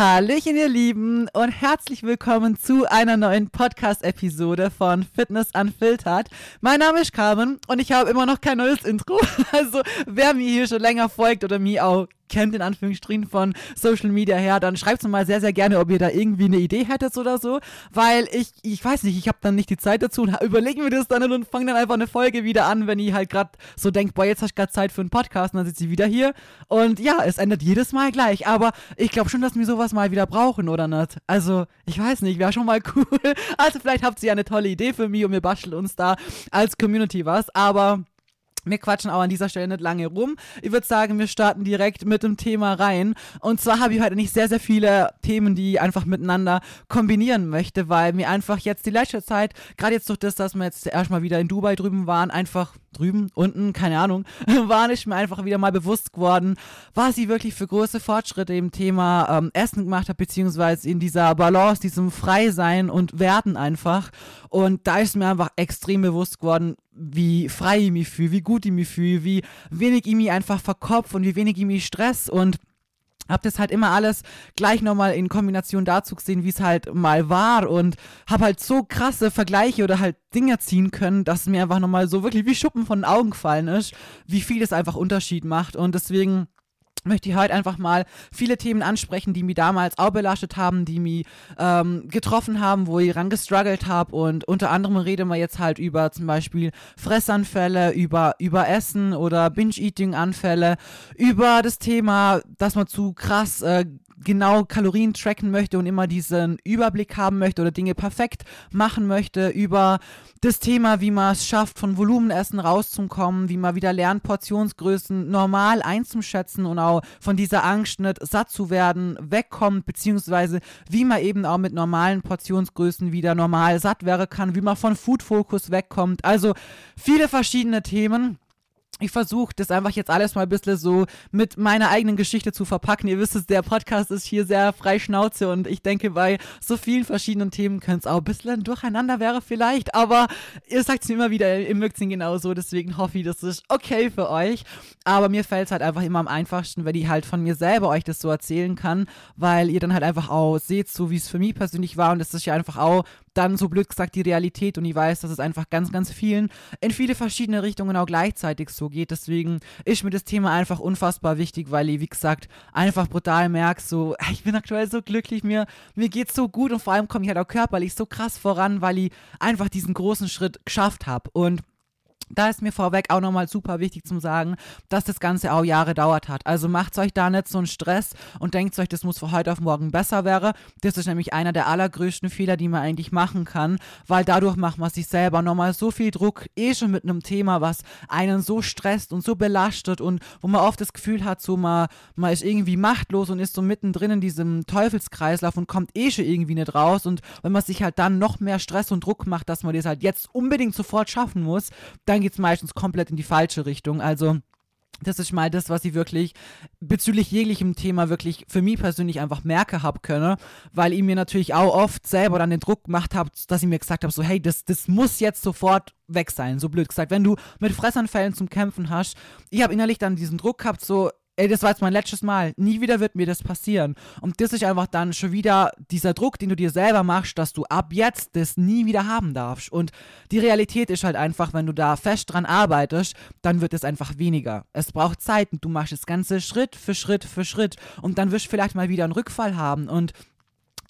Hallöchen, ihr Lieben, und herzlich willkommen zu einer neuen Podcast-Episode von Fitness Unfiltered. Mein Name ist Carmen und ich habe immer noch kein neues Intro. Also, wer mir hier schon länger folgt oder mir auch kennt, in Anführungsstrichen von Social Media her, dann schreibt mir mal sehr, sehr gerne, ob ihr da irgendwie eine Idee hättet oder so, weil ich, ich weiß nicht, ich habe dann nicht die Zeit dazu und überlegen wir das dann und fangen dann einfach eine Folge wieder an, wenn ihr halt gerade so denkt, boah, jetzt hast du gerade Zeit für einen Podcast und dann sitzt sie wieder hier und ja, es ändert jedes Mal gleich, aber ich glaube schon, dass wir sowas mal wieder brauchen, oder nicht? Also, ich weiß nicht, wäre schon mal cool. Also vielleicht habt ihr ja eine tolle Idee für mich und wir basteln uns da als Community was, aber wir quatschen auch an dieser Stelle nicht lange rum. Ich würde sagen, wir starten direkt mit dem Thema rein. Und zwar habe ich heute nicht sehr, sehr viele Themen, die ich einfach miteinander kombinieren möchte, weil mir einfach jetzt die letzte Zeit, gerade jetzt durch das, dass wir jetzt erstmal wieder in Dubai drüben waren, einfach drüben, unten, keine Ahnung, war ich mir einfach wieder mal bewusst geworden, was ich wirklich für große Fortschritte im Thema ähm, Essen gemacht habe, beziehungsweise in dieser Balance, diesem Freisein und Werten einfach. Und da ist mir einfach extrem bewusst geworden, wie frei ich mich fühle, wie gut ich mich fühle, wie wenig ich mich einfach verkopf und wie wenig ich mich stress und hab das halt immer alles gleich nochmal in Kombination dazu gesehen, wie es halt mal war und hab halt so krasse Vergleiche oder halt Dinge ziehen können, dass mir einfach nochmal so wirklich wie Schuppen von den Augen gefallen ist, wie viel das einfach Unterschied macht und deswegen möchte ich heute einfach mal viele Themen ansprechen, die mich damals auch belastet haben, die mich ähm, getroffen haben, wo ich ran gestruggelt habe und unter anderem reden wir jetzt halt über zum Beispiel Fressanfälle, über Überessen oder Binge-Eating-Anfälle, über das Thema, dass man zu krass äh, genau Kalorien tracken möchte und immer diesen Überblick haben möchte oder Dinge perfekt machen möchte, über das Thema, wie man es schafft, von Volumenessen rauszukommen, wie man wieder lernt, Portionsgrößen normal einzuschätzen und auch von dieser Angst nicht satt zu werden wegkommt, beziehungsweise wie man eben auch mit normalen Portionsgrößen wieder normal satt werden kann, wie man von Food Focus wegkommt. Also viele verschiedene Themen ich versuche das einfach jetzt alles mal ein bisschen so mit meiner eigenen Geschichte zu verpacken. Ihr wisst es, der Podcast ist hier sehr frei Schnauze und ich denke, bei so vielen verschiedenen Themen könnte es auch ein bisschen durcheinander wäre vielleicht, aber ihr sagt es mir immer wieder, ihr mögt es genauso, deswegen hoffe ich, das ist okay für euch. Aber mir fällt es halt einfach immer am einfachsten, wenn ich halt von mir selber euch das so erzählen kann, weil ihr dann halt einfach auch seht, so wie es für mich persönlich war und das ist ja einfach auch dann so blöd gesagt die Realität und ich weiß, dass es einfach ganz, ganz vielen in viele verschiedene Richtungen auch gleichzeitig so geht. Deswegen ist mir das Thema einfach unfassbar wichtig, weil ich, wie gesagt, einfach brutal merke, so, ich bin aktuell so glücklich, mir, mir geht's so gut und vor allem komme ich halt auch körperlich so krass voran, weil ich einfach diesen großen Schritt geschafft habe. Und da ist mir vorweg auch nochmal super wichtig zu sagen, dass das Ganze auch Jahre dauert hat. Also macht euch da nicht so einen Stress und denkt euch, das muss von heute auf morgen besser wäre. Das ist nämlich einer der allergrößten Fehler, die man eigentlich machen kann, weil dadurch macht man sich selber nochmal so viel Druck, eh schon mit einem Thema, was einen so stresst und so belastet und wo man oft das Gefühl hat, so man, man ist irgendwie machtlos und ist so mittendrin in diesem Teufelskreislauf und kommt eh schon irgendwie nicht raus. Und wenn man sich halt dann noch mehr Stress und Druck macht, dass man das halt jetzt unbedingt sofort schaffen muss, dann dann geht es meistens komplett in die falsche Richtung. Also das ist mal das, was ich wirklich bezüglich jeglichem Thema wirklich für mich persönlich einfach merke habe können, weil ich mir natürlich auch oft selber dann den Druck gemacht habe, dass ich mir gesagt habe, so hey, das, das muss jetzt sofort weg sein, so blöd gesagt. Wenn du mit Fressanfällen zum Kämpfen hast, ich habe innerlich dann diesen Druck gehabt, so ey, das war jetzt mein letztes Mal. Nie wieder wird mir das passieren. Und das ist einfach dann schon wieder dieser Druck, den du dir selber machst, dass du ab jetzt das nie wieder haben darfst. Und die Realität ist halt einfach, wenn du da fest dran arbeitest, dann wird es einfach weniger. Es braucht Zeit und du machst das Ganze Schritt für Schritt für Schritt. Und dann wirst du vielleicht mal wieder einen Rückfall haben. Und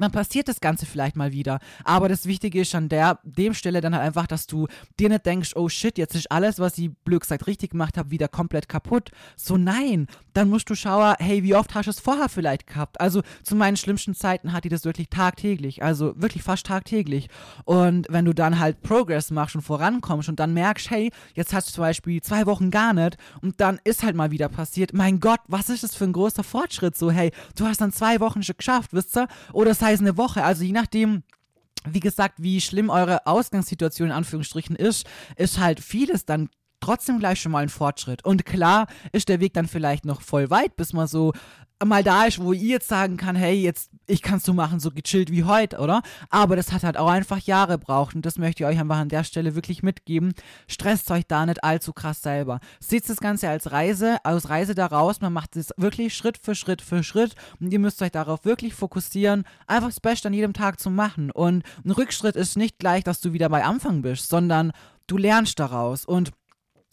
dann passiert das Ganze vielleicht mal wieder. Aber das Wichtige ist an der, dem Stelle dann halt einfach, dass du dir nicht denkst, oh shit, jetzt ist alles, was ich blöd gesagt richtig gemacht habe, wieder komplett kaputt. So nein, dann musst du schauen, hey, wie oft hast du es vorher vielleicht gehabt? Also zu meinen schlimmsten Zeiten hatte ich das wirklich tagtäglich, also wirklich fast tagtäglich. Und wenn du dann halt Progress machst und vorankommst und dann merkst, hey, jetzt hast du zum Beispiel zwei Wochen gar nicht und dann ist halt mal wieder passiert, mein Gott, was ist das für ein großer Fortschritt? So, hey, du hast dann zwei Wochen schon geschafft, wisst ihr? Oder das eine Woche. Also je nachdem, wie gesagt, wie schlimm eure Ausgangssituation in Anführungsstrichen ist, ist halt vieles dann trotzdem gleich schon mal ein Fortschritt. Und klar ist der Weg dann vielleicht noch voll weit, bis man so mal da ist, wo ihr jetzt sagen kann, hey, jetzt, ich kann's so machen, so gechillt wie heute, oder? Aber das hat halt auch einfach Jahre braucht und das möchte ich euch einfach an der Stelle wirklich mitgeben. Stresst euch da nicht allzu krass selber. Seht das Ganze als Reise, als Reise daraus. Man macht es wirklich Schritt für Schritt für Schritt und ihr müsst euch darauf wirklich fokussieren, einfach das Beste an jedem Tag zu machen. Und ein Rückschritt ist nicht gleich, dass du wieder bei Anfang bist, sondern du lernst daraus und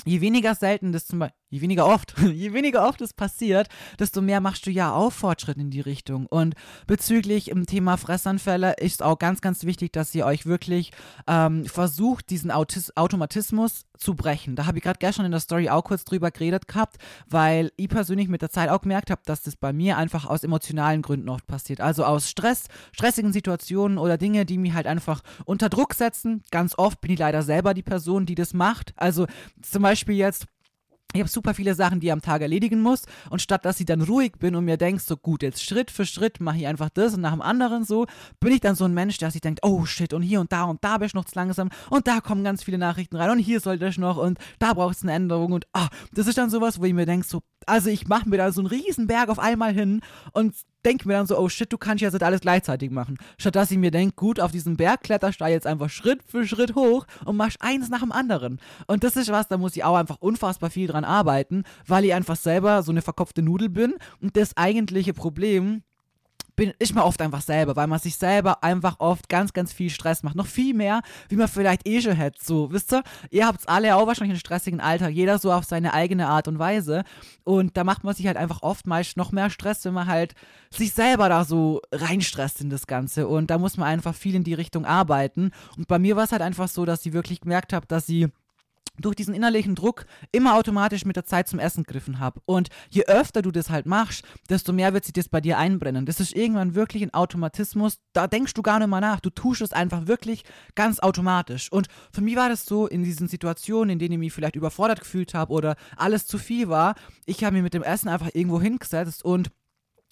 je weniger selten das zum Beispiel je weniger oft, je weniger oft es passiert, desto mehr machst du ja auch Fortschritt in die Richtung. Und bezüglich im Thema Fressanfälle ist auch ganz, ganz wichtig, dass ihr euch wirklich ähm, versucht, diesen Autis Automatismus zu brechen. Da habe ich gerade gestern in der Story auch kurz drüber geredet gehabt, weil ich persönlich mit der Zeit auch gemerkt habe, dass das bei mir einfach aus emotionalen Gründen oft passiert. Also aus Stress, stressigen Situationen oder Dinge, die mich halt einfach unter Druck setzen. Ganz oft bin ich leider selber die Person, die das macht. Also zum Beispiel jetzt ich habe super viele Sachen, die ich am Tag erledigen muss. Und statt dass ich dann ruhig bin und mir denke, so gut, jetzt Schritt für Schritt mache ich einfach das und nach dem anderen so, bin ich dann so ein Mensch, der sich denkt, oh shit, und hier und da und da bin ich noch zu langsam und da kommen ganz viele Nachrichten rein und hier sollte ich noch und da braucht es eine Änderung und ah, das ist dann sowas, wo ich mir denke, so, also ich mache mir da so einen riesen Berg auf einmal hin und denke mir dann so, oh shit, du kannst ja jetzt alles gleichzeitig machen. Statt dass ich mir denke, gut, auf diesen Berg kletterst du jetzt einfach Schritt für Schritt hoch und machst eins nach dem anderen. Und das ist was, da muss ich auch einfach unfassbar viel dran arbeiten, weil ich einfach selber so eine verkopfte Nudel bin und das eigentliche Problem bin ich mir oft einfach selber, weil man sich selber einfach oft ganz, ganz viel Stress macht. Noch viel mehr, wie man vielleicht eh schon hätte. So, wisst ihr? Ihr habt alle auch wahrscheinlich einen stressigen Alltag, jeder so auf seine eigene Art und Weise. Und da macht man sich halt einfach oftmals noch mehr Stress, wenn man halt sich selber da so reinstresst in das Ganze. Und da muss man einfach viel in die Richtung arbeiten. Und bei mir war es halt einfach so, dass ich wirklich gemerkt habe, dass sie durch diesen innerlichen Druck immer automatisch mit der Zeit zum Essen gegriffen habe. Und je öfter du das halt machst, desto mehr wird sich das bei dir einbrennen. Das ist irgendwann wirklich ein Automatismus. Da denkst du gar nicht mal nach. Du tust es einfach wirklich ganz automatisch. Und für mich war das so in diesen Situationen, in denen ich mich vielleicht überfordert gefühlt habe oder alles zu viel war. Ich habe mich mit dem Essen einfach irgendwo hingesetzt und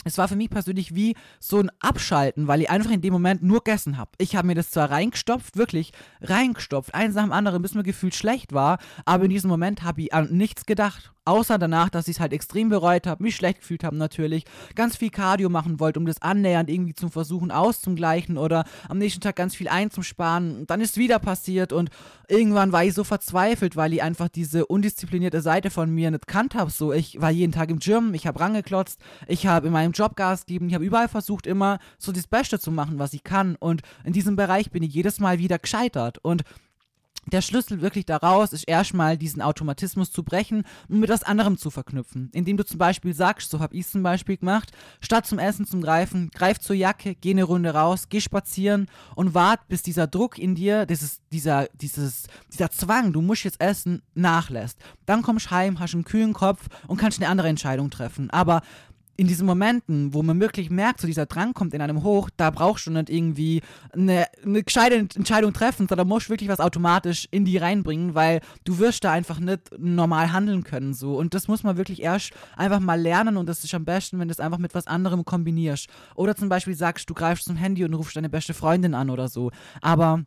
es war für mich persönlich wie so ein Abschalten, weil ich einfach in dem Moment nur gegessen habe. Ich habe mir das zwar reingestopft, wirklich reingestopft, eins nach dem anderen, bis mir gefühlt schlecht war, aber in diesem Moment habe ich an nichts gedacht. Außer danach, dass ich es halt extrem bereut habe, mich schlecht gefühlt habe natürlich, ganz viel Cardio machen wollte, um das annähernd irgendwie zu versuchen auszugleichen oder am nächsten Tag ganz viel einzusparen. Und dann ist wieder passiert und irgendwann war ich so verzweifelt, weil ich einfach diese undisziplinierte Seite von mir nicht kannt habe. So, ich war jeden Tag im Gym, ich habe rangeklotzt, ich habe in meinem Job Gas gegeben, ich habe überall versucht, immer so das Beste zu machen, was ich kann. Und in diesem Bereich bin ich jedes Mal wieder gescheitert. Und der Schlüssel wirklich daraus ist erstmal diesen Automatismus zu brechen und mit was anderem zu verknüpfen. Indem du zum Beispiel sagst, so habe ich es zum Beispiel gemacht, statt zum Essen zu greifen, greif zur Jacke, geh eine Runde raus, geh spazieren und wart, bis dieser Druck in dir, dieses, dieser, dieses, dieser Zwang, du musst jetzt essen, nachlässt. Dann kommst du heim, hast einen kühlen Kopf und kannst eine andere Entscheidung treffen. Aber in diesen Momenten, wo man wirklich merkt, so dieser Drang kommt in einem hoch, da brauchst du nicht irgendwie eine, eine gescheite Entscheidung treffen, sondern musst wirklich was automatisch in die reinbringen, weil du wirst da einfach nicht normal handeln können so. Und das muss man wirklich erst einfach mal lernen und das ist am besten, wenn du es einfach mit was anderem kombinierst. Oder zum Beispiel sagst, du greifst zum Handy und rufst deine beste Freundin an oder so, aber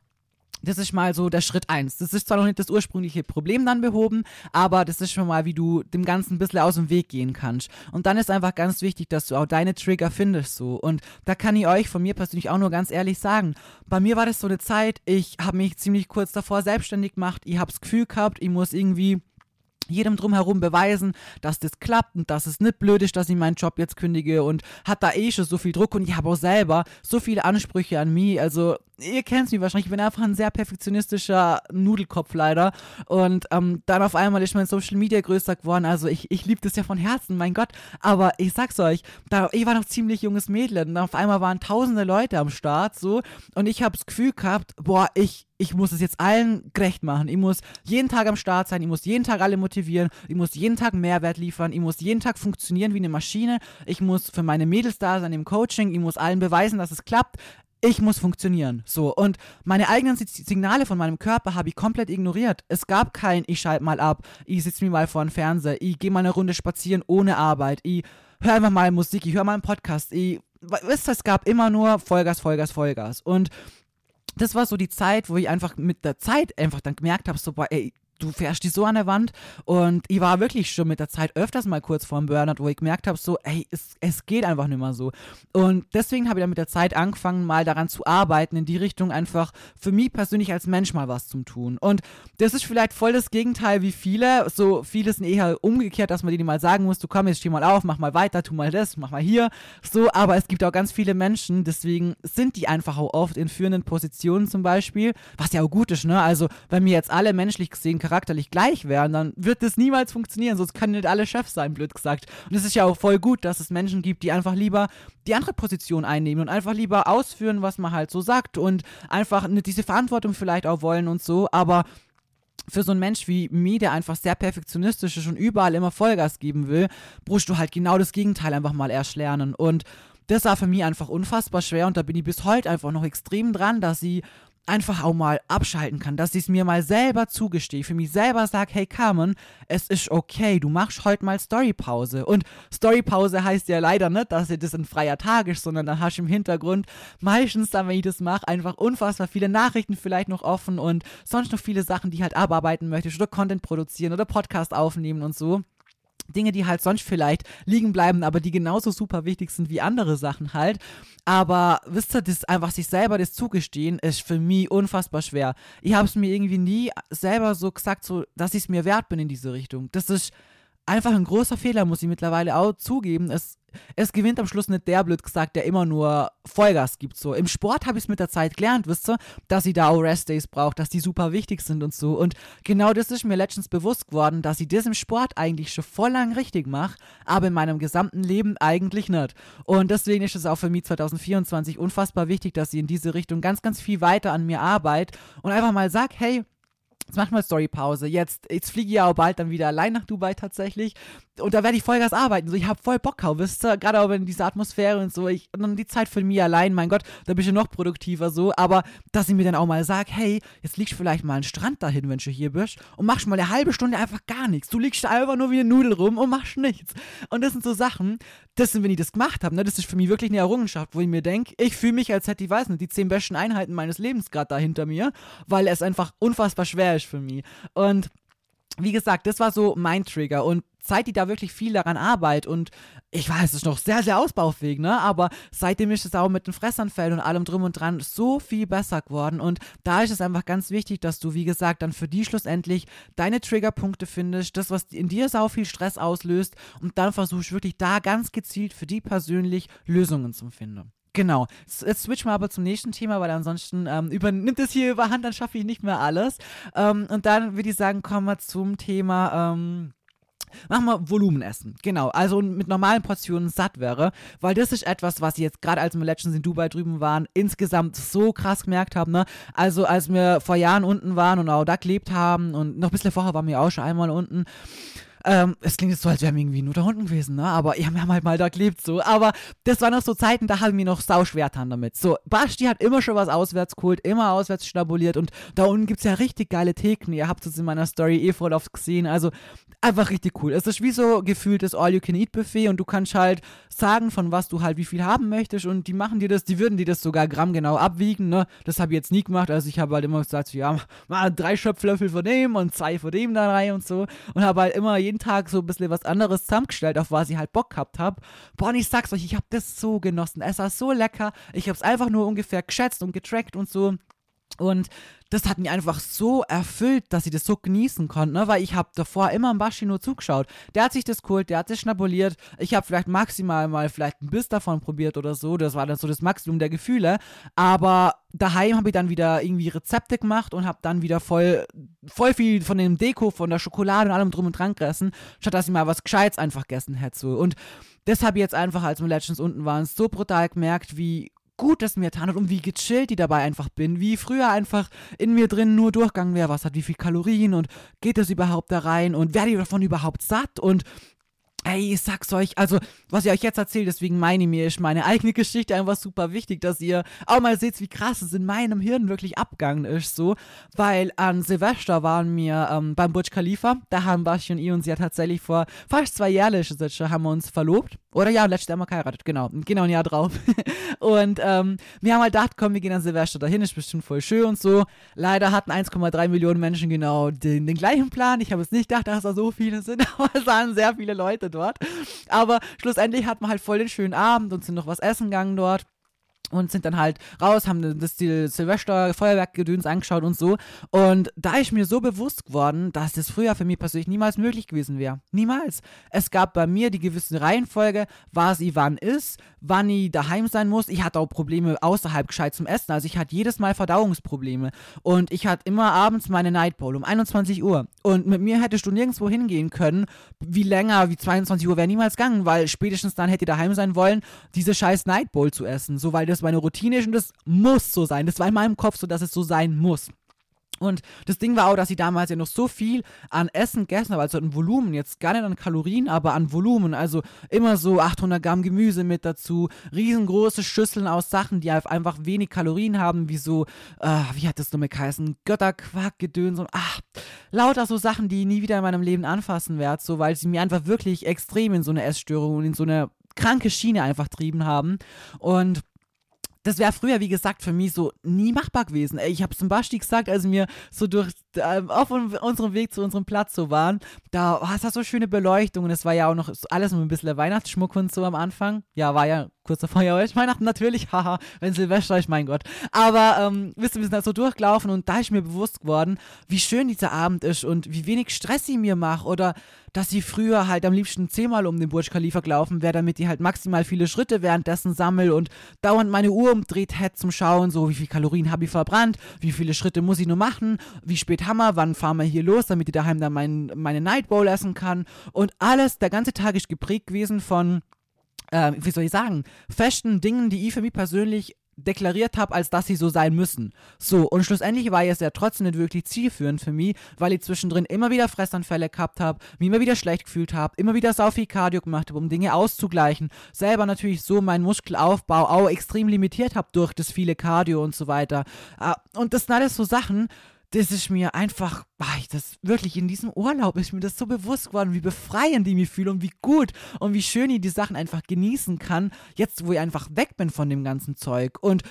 das ist mal so der Schritt eins. Das ist zwar noch nicht das ursprüngliche Problem dann behoben, aber das ist schon mal, wie du dem Ganzen ein bisschen aus dem Weg gehen kannst. Und dann ist einfach ganz wichtig, dass du auch deine Trigger findest so. Und da kann ich euch von mir persönlich auch nur ganz ehrlich sagen, bei mir war das so eine Zeit, ich habe mich ziemlich kurz davor selbstständig gemacht, ich habe das Gefühl gehabt, ich muss irgendwie jedem drumherum beweisen, dass das klappt und dass es nicht blöd ist, dass ich meinen Job jetzt kündige und hat da eh schon so viel Druck und ich habe auch selber so viele Ansprüche an mich. Also ihr kennt mich wahrscheinlich, ich bin einfach ein sehr perfektionistischer Nudelkopf leider. Und ähm, dann auf einmal ist mein Social Media größer geworden. Also ich, ich liebe das ja von Herzen, mein Gott. Aber ich sag's euch, da, ich war noch ziemlich junges Mädchen und auf einmal waren tausende Leute am Start so und ich habe das Gefühl gehabt, boah, ich, ich muss es jetzt allen gerecht machen. Ich muss jeden Tag am Start sein, ich muss jeden Tag alle motivieren, ich muss jeden Tag Mehrwert liefern, ich muss jeden Tag funktionieren wie eine Maschine, ich muss für meine Mädels da sein im Coaching, ich muss allen beweisen, dass es klappt. Ich muss funktionieren. So. Und meine eigenen Signale von meinem Körper habe ich komplett ignoriert. Es gab kein, ich schalte mal ab, ich sitze mir mal vor dem Fernseher, ich gehe mal eine Runde spazieren ohne Arbeit, ich höre einfach mal Musik, ich höre mal einen Podcast, ich, wisst ihr, es gab immer nur Vollgas, Vollgas, Vollgas. Und das war so die Zeit, wo ich einfach mit der Zeit einfach dann gemerkt habe, so, boah, ey, du fährst die so an der Wand. Und ich war wirklich schon mit der Zeit öfters mal kurz vorm Burnout, wo ich gemerkt habe, so, ey, es, es geht einfach nicht mehr so. Und deswegen habe ich dann mit der Zeit angefangen, mal daran zu arbeiten, in die Richtung einfach für mich persönlich als Mensch mal was zu tun. Und das ist vielleicht voll das Gegenteil wie viele. So viele sind eher umgekehrt, dass man denen mal sagen muss, du komm, jetzt steh mal auf, mach mal weiter, tu mal das, mach mal hier. So, aber es gibt auch ganz viele Menschen, deswegen sind die einfach auch oft in führenden Positionen zum Beispiel, was ja auch gut ist, ne? Also, wenn wir jetzt alle menschlich gesehen charakterlich gleich wären, dann wird das niemals funktionieren. Sonst können nicht alle Chefs sein, blöd gesagt. Und es ist ja auch voll gut, dass es Menschen gibt, die einfach lieber die andere Position einnehmen und einfach lieber ausführen, was man halt so sagt und einfach diese Verantwortung vielleicht auch wollen und so. Aber für so einen Mensch wie mir, der einfach sehr perfektionistisch ist und überall immer Vollgas geben will, brauchst du halt genau das Gegenteil einfach mal erst lernen. Und das war für mich einfach unfassbar schwer und da bin ich bis heute einfach noch extrem dran, dass sie einfach auch mal abschalten kann, dass ich es mir mal selber zugestehe, für mich selber sage, hey Carmen, es ist okay, du machst heute mal Storypause. Und Storypause heißt ja leider nicht, dass das ein freier Tag ist, sondern dann hast du im Hintergrund meistens dann, wenn ich das mache, einfach unfassbar viele Nachrichten vielleicht noch offen und sonst noch viele Sachen, die halt abarbeiten möchte oder Content produzieren oder Podcast aufnehmen und so. Dinge, die halt sonst vielleicht liegen bleiben, aber die genauso super wichtig sind wie andere Sachen halt. Aber wisst ihr, das einfach sich selber das zugestehen, ist für mich unfassbar schwer. Ich habe es mir irgendwie nie selber so gesagt, so, dass ich es mir wert bin in diese Richtung. Das ist einfach ein großer Fehler, muss ich mittlerweile auch zugeben. Es, es gewinnt am Schluss nicht der, blöd gesagt, der immer nur Vollgas gibt. So. Im Sport habe ich es mit der Zeit gelernt, wisst ihr, dass ich da auch Rest-Days brauche, dass die super wichtig sind und so. Und genau das ist mir letztens bewusst geworden, dass ich das im Sport eigentlich schon voll lang richtig mache, aber in meinem gesamten Leben eigentlich nicht. Und deswegen ist es auch für mich 2024 unfassbar wichtig, dass ich in diese Richtung ganz, ganz viel weiter an mir arbeite und einfach mal sage, hey, Jetzt mach mal Storypause. Jetzt, jetzt fliege ich ja auch bald dann wieder allein nach Dubai tatsächlich. Und da werde ich Vollgas arbeiten. So, ich habe voll Bock auf, wisst ihr? Gerade auch in dieser Atmosphäre und so. Ich, und dann die Zeit für mich allein, mein Gott, da bin ich noch produktiver so. Aber dass ich mir dann auch mal sage, hey, jetzt liegst du vielleicht mal einen Strand dahin, wenn du hier bist. Und machst mal eine halbe Stunde einfach gar nichts. Du liegst einfach nur wie eine Nudel rum und machst nichts. Und das sind so Sachen, das sind, wenn ich das gemacht habe, ne, das ist für mich wirklich eine Errungenschaft, wo ich mir denke, ich fühle mich, als hätte ich, weiß nicht, die zehn besten Einheiten meines Lebens gerade da hinter mir, weil es einfach unfassbar schwer ist für mich. Und wie gesagt, das war so mein Trigger und seit die da wirklich viel daran arbeitet und ich weiß, es ist noch sehr, sehr ausbaufähig, ne? Aber seitdem ist es auch mit den Fressanfällen und allem drum und dran so viel besser geworden. Und da ist es einfach ganz wichtig, dass du, wie gesagt, dann für die schlussendlich deine Triggerpunkte findest, das, was in dir sau viel Stress auslöst und dann versuchst wirklich da ganz gezielt für die persönlich Lösungen zu finden. Genau. Jetzt switchen wir aber zum nächsten Thema, weil ansonsten ähm, übernimmt es hier überhand, dann schaffe ich nicht mehr alles. Ähm, und dann würde ich sagen, kommen wir zum Thema. Ähm, Machen wir Volumenessen. Genau. Also mit normalen Portionen satt wäre. Weil das ist etwas, was ich jetzt gerade als wir Legends in Dubai drüben waren, insgesamt so krass gemerkt habe. Ne? Also als wir vor Jahren unten waren und auch da gelebt haben und noch ein bisschen vorher waren wir auch schon einmal unten. Ähm, es klingt jetzt so, als wären wir irgendwie nur da unten gewesen, ne? Aber ja, wir haben halt mal da gelebt so. Aber das waren noch so Zeiten, da haben wir noch sau schwer dran damit. So, Basti hat immer schon was auswärts geholt, immer auswärts schnabuliert und da unten gibt es ja richtig geile Theken. Ihr habt es in meiner Story eh voll oft gesehen. Also einfach richtig cool. Es ist wie so gefühltes All-You-Can-Eat-Buffet und du kannst halt sagen, von was du halt wie viel haben möchtest und die machen dir das, die würden dir das sogar grammgenau abwiegen, ne? Das habe ich jetzt nie gemacht, also ich habe halt immer gesagt, ja, mal drei Schöpflöffel von dem und zwei von dem da rein und so und habe halt immer jeden Tag so ein bisschen was anderes zusammengestellt, auf was ich halt Bock gehabt habe. Boah, und ich sag's euch, ich habe das so genossen. Es war so lecker. Ich habe es einfach nur ungefähr geschätzt und getrackt und so. Und das hat mich einfach so erfüllt, dass ich das so genießen konnte, ne? weil ich habe davor immer am Baschi nur zugeschaut. Der hat sich das geholt, der hat sich schnabuliert. Ich habe vielleicht maximal mal vielleicht ein Biss davon probiert oder so. Das war dann so das Maximum der Gefühle. Aber daheim habe ich dann wieder irgendwie Rezepte gemacht und habe dann wieder voll, voll viel von dem Deko, von der Schokolade und allem drum und dran gegessen, statt dass ich mal was Gescheites einfach gegessen hätte. So. Und das habe ich jetzt einfach, als wir Legends unten waren, so brutal gemerkt, wie gut es mir hat und wie gechillt die dabei einfach bin, wie früher einfach in mir drin nur durchgegangen wäre, was hat wie viel Kalorien und geht das überhaupt da rein und werde ich davon überhaupt satt? Und Ey, ich sag's euch, also, was ich euch jetzt erzähle, deswegen meine ich mir, ist meine eigene Geschichte einfach super wichtig, dass ihr auch mal seht, wie krass es in meinem Hirn wirklich abgegangen ist, so. Weil an Silvester waren wir ähm, beim Burj Khalifa, da haben Basti und ich uns ja tatsächlich vor fast zwei Jahren haben wir uns verlobt. Oder ja, letztes Jahr haben geheiratet, genau. Genau ein Jahr drauf. und ähm, wir haben halt gedacht, komm, wir gehen an Silvester dahin, ist bestimmt voll schön und so. Leider hatten 1,3 Millionen Menschen genau den, den gleichen Plan. Ich habe es nicht gedacht, dass da so viele sind, aber es waren sehr viele Leute dort. Aber schlussendlich hatten wir halt voll den schönen Abend und sind noch was essen gegangen dort und sind dann halt raus, haben das Silvester Feuerwerkgedöns angeschaut und so. Und da ist mir so bewusst geworden, dass das früher für mich persönlich niemals möglich gewesen wäre. Niemals. Es gab bei mir die gewisse Reihenfolge, was ich wann ist, wann ich daheim sein muss. Ich hatte auch Probleme außerhalb gescheit zum Essen. Also ich hatte jedes Mal Verdauungsprobleme. Und ich hatte immer abends meine Nightbowl um 21 Uhr. Und mit mir hättest du nirgendwo hingehen können, wie länger, wie 22 Uhr wäre niemals gegangen, weil spätestens dann hätte ich daheim sein wollen, diese scheiß Nightbowl zu essen. So, weil das meine Routine ist und das muss so sein. Das war in meinem Kopf so, dass es so sein muss. Und das Ding war auch, dass ich damals ja noch so viel an Essen gegessen habe, also an Volumen, jetzt gar nicht an Kalorien, aber an Volumen. Also immer so 800 Gramm Gemüse mit dazu, riesengroße Schüsseln aus Sachen, die einfach wenig Kalorien haben, wie so, äh, wie hat das nochmal geheißen, Götterquark, Gedöns und ach, lauter so Sachen, die ich nie wieder in meinem Leben anfassen werde, so, weil sie mir einfach wirklich extrem in so eine Essstörung und in so eine kranke Schiene einfach trieben haben. Und das wäre früher, wie gesagt, für mich so nie machbar gewesen. Ich habe zum Beispiel gesagt, als wir so durch auf unserem Weg zu unserem Platz so waren, da war es so schöne Beleuchtung und es war ja auch noch alles noch ein bisschen Weihnachtsschmuck und so am Anfang. Ja, war ja kurz davor ja Weihnachten natürlich, haha, wenn Silvester ist, mein Gott. Aber ähm, wisst ihr, wir sind da so durchgelaufen und da ist mir bewusst geworden, wie schön dieser Abend ist und wie wenig Stress ich mir mache oder dass ich früher halt am liebsten zehnmal um den Burj Khalifa gelaufen wäre, damit ich halt maximal viele Schritte währenddessen sammle und dauernd meine Uhr umdreht hätte zum Schauen, so wie viel Kalorien habe ich verbrannt, wie viele Schritte muss ich nur machen, wie spät wir, wann fahren wir hier los, damit ich daheim dann mein, meine Night Bowl essen kann und alles, der ganze Tag ist geprägt gewesen von äh, wie soll ich sagen, festen Dingen, die ich für mich persönlich deklariert habe, als dass sie so sein müssen. So, und schlussendlich war es ja trotzdem nicht wirklich zielführend für mich, weil ich zwischendrin immer wieder Fressanfälle gehabt habe, mich immer wieder schlecht gefühlt habe, immer wieder sau viel Cardio gemacht habe, um Dinge auszugleichen. Selber natürlich so meinen Muskelaufbau auch extrem limitiert habe durch das viele Cardio und so weiter. Ah, und das sind alles so Sachen, das ist mir einfach, ach, das wirklich in diesem Urlaub ist mir das so bewusst geworden, wie befreiend ich mich fühle und wie gut und wie schön ich die Sachen einfach genießen kann, jetzt wo ich einfach weg bin von dem ganzen Zeug. Und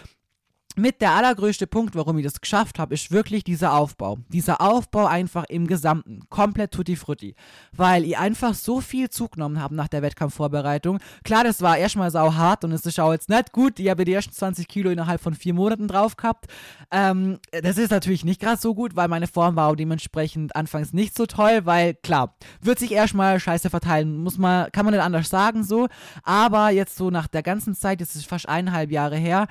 mit der allergrößte Punkt, warum ich das geschafft habe, ist wirklich dieser Aufbau. Dieser Aufbau einfach im Gesamten. Komplett tutti frutti. Weil ich einfach so viel zugenommen habe nach der Wettkampfvorbereitung. Klar, das war erstmal sau hart und es ist auch jetzt nicht gut. Ich habe die ersten 20 Kilo innerhalb von vier Monaten drauf gehabt. Ähm, das ist natürlich nicht gerade so gut, weil meine Form war auch dementsprechend anfangs nicht so toll, weil klar, wird sich erstmal scheiße verteilen. Muss man, kann man nicht anders sagen so. Aber jetzt so nach der ganzen Zeit, das ist fast eineinhalb Jahre her,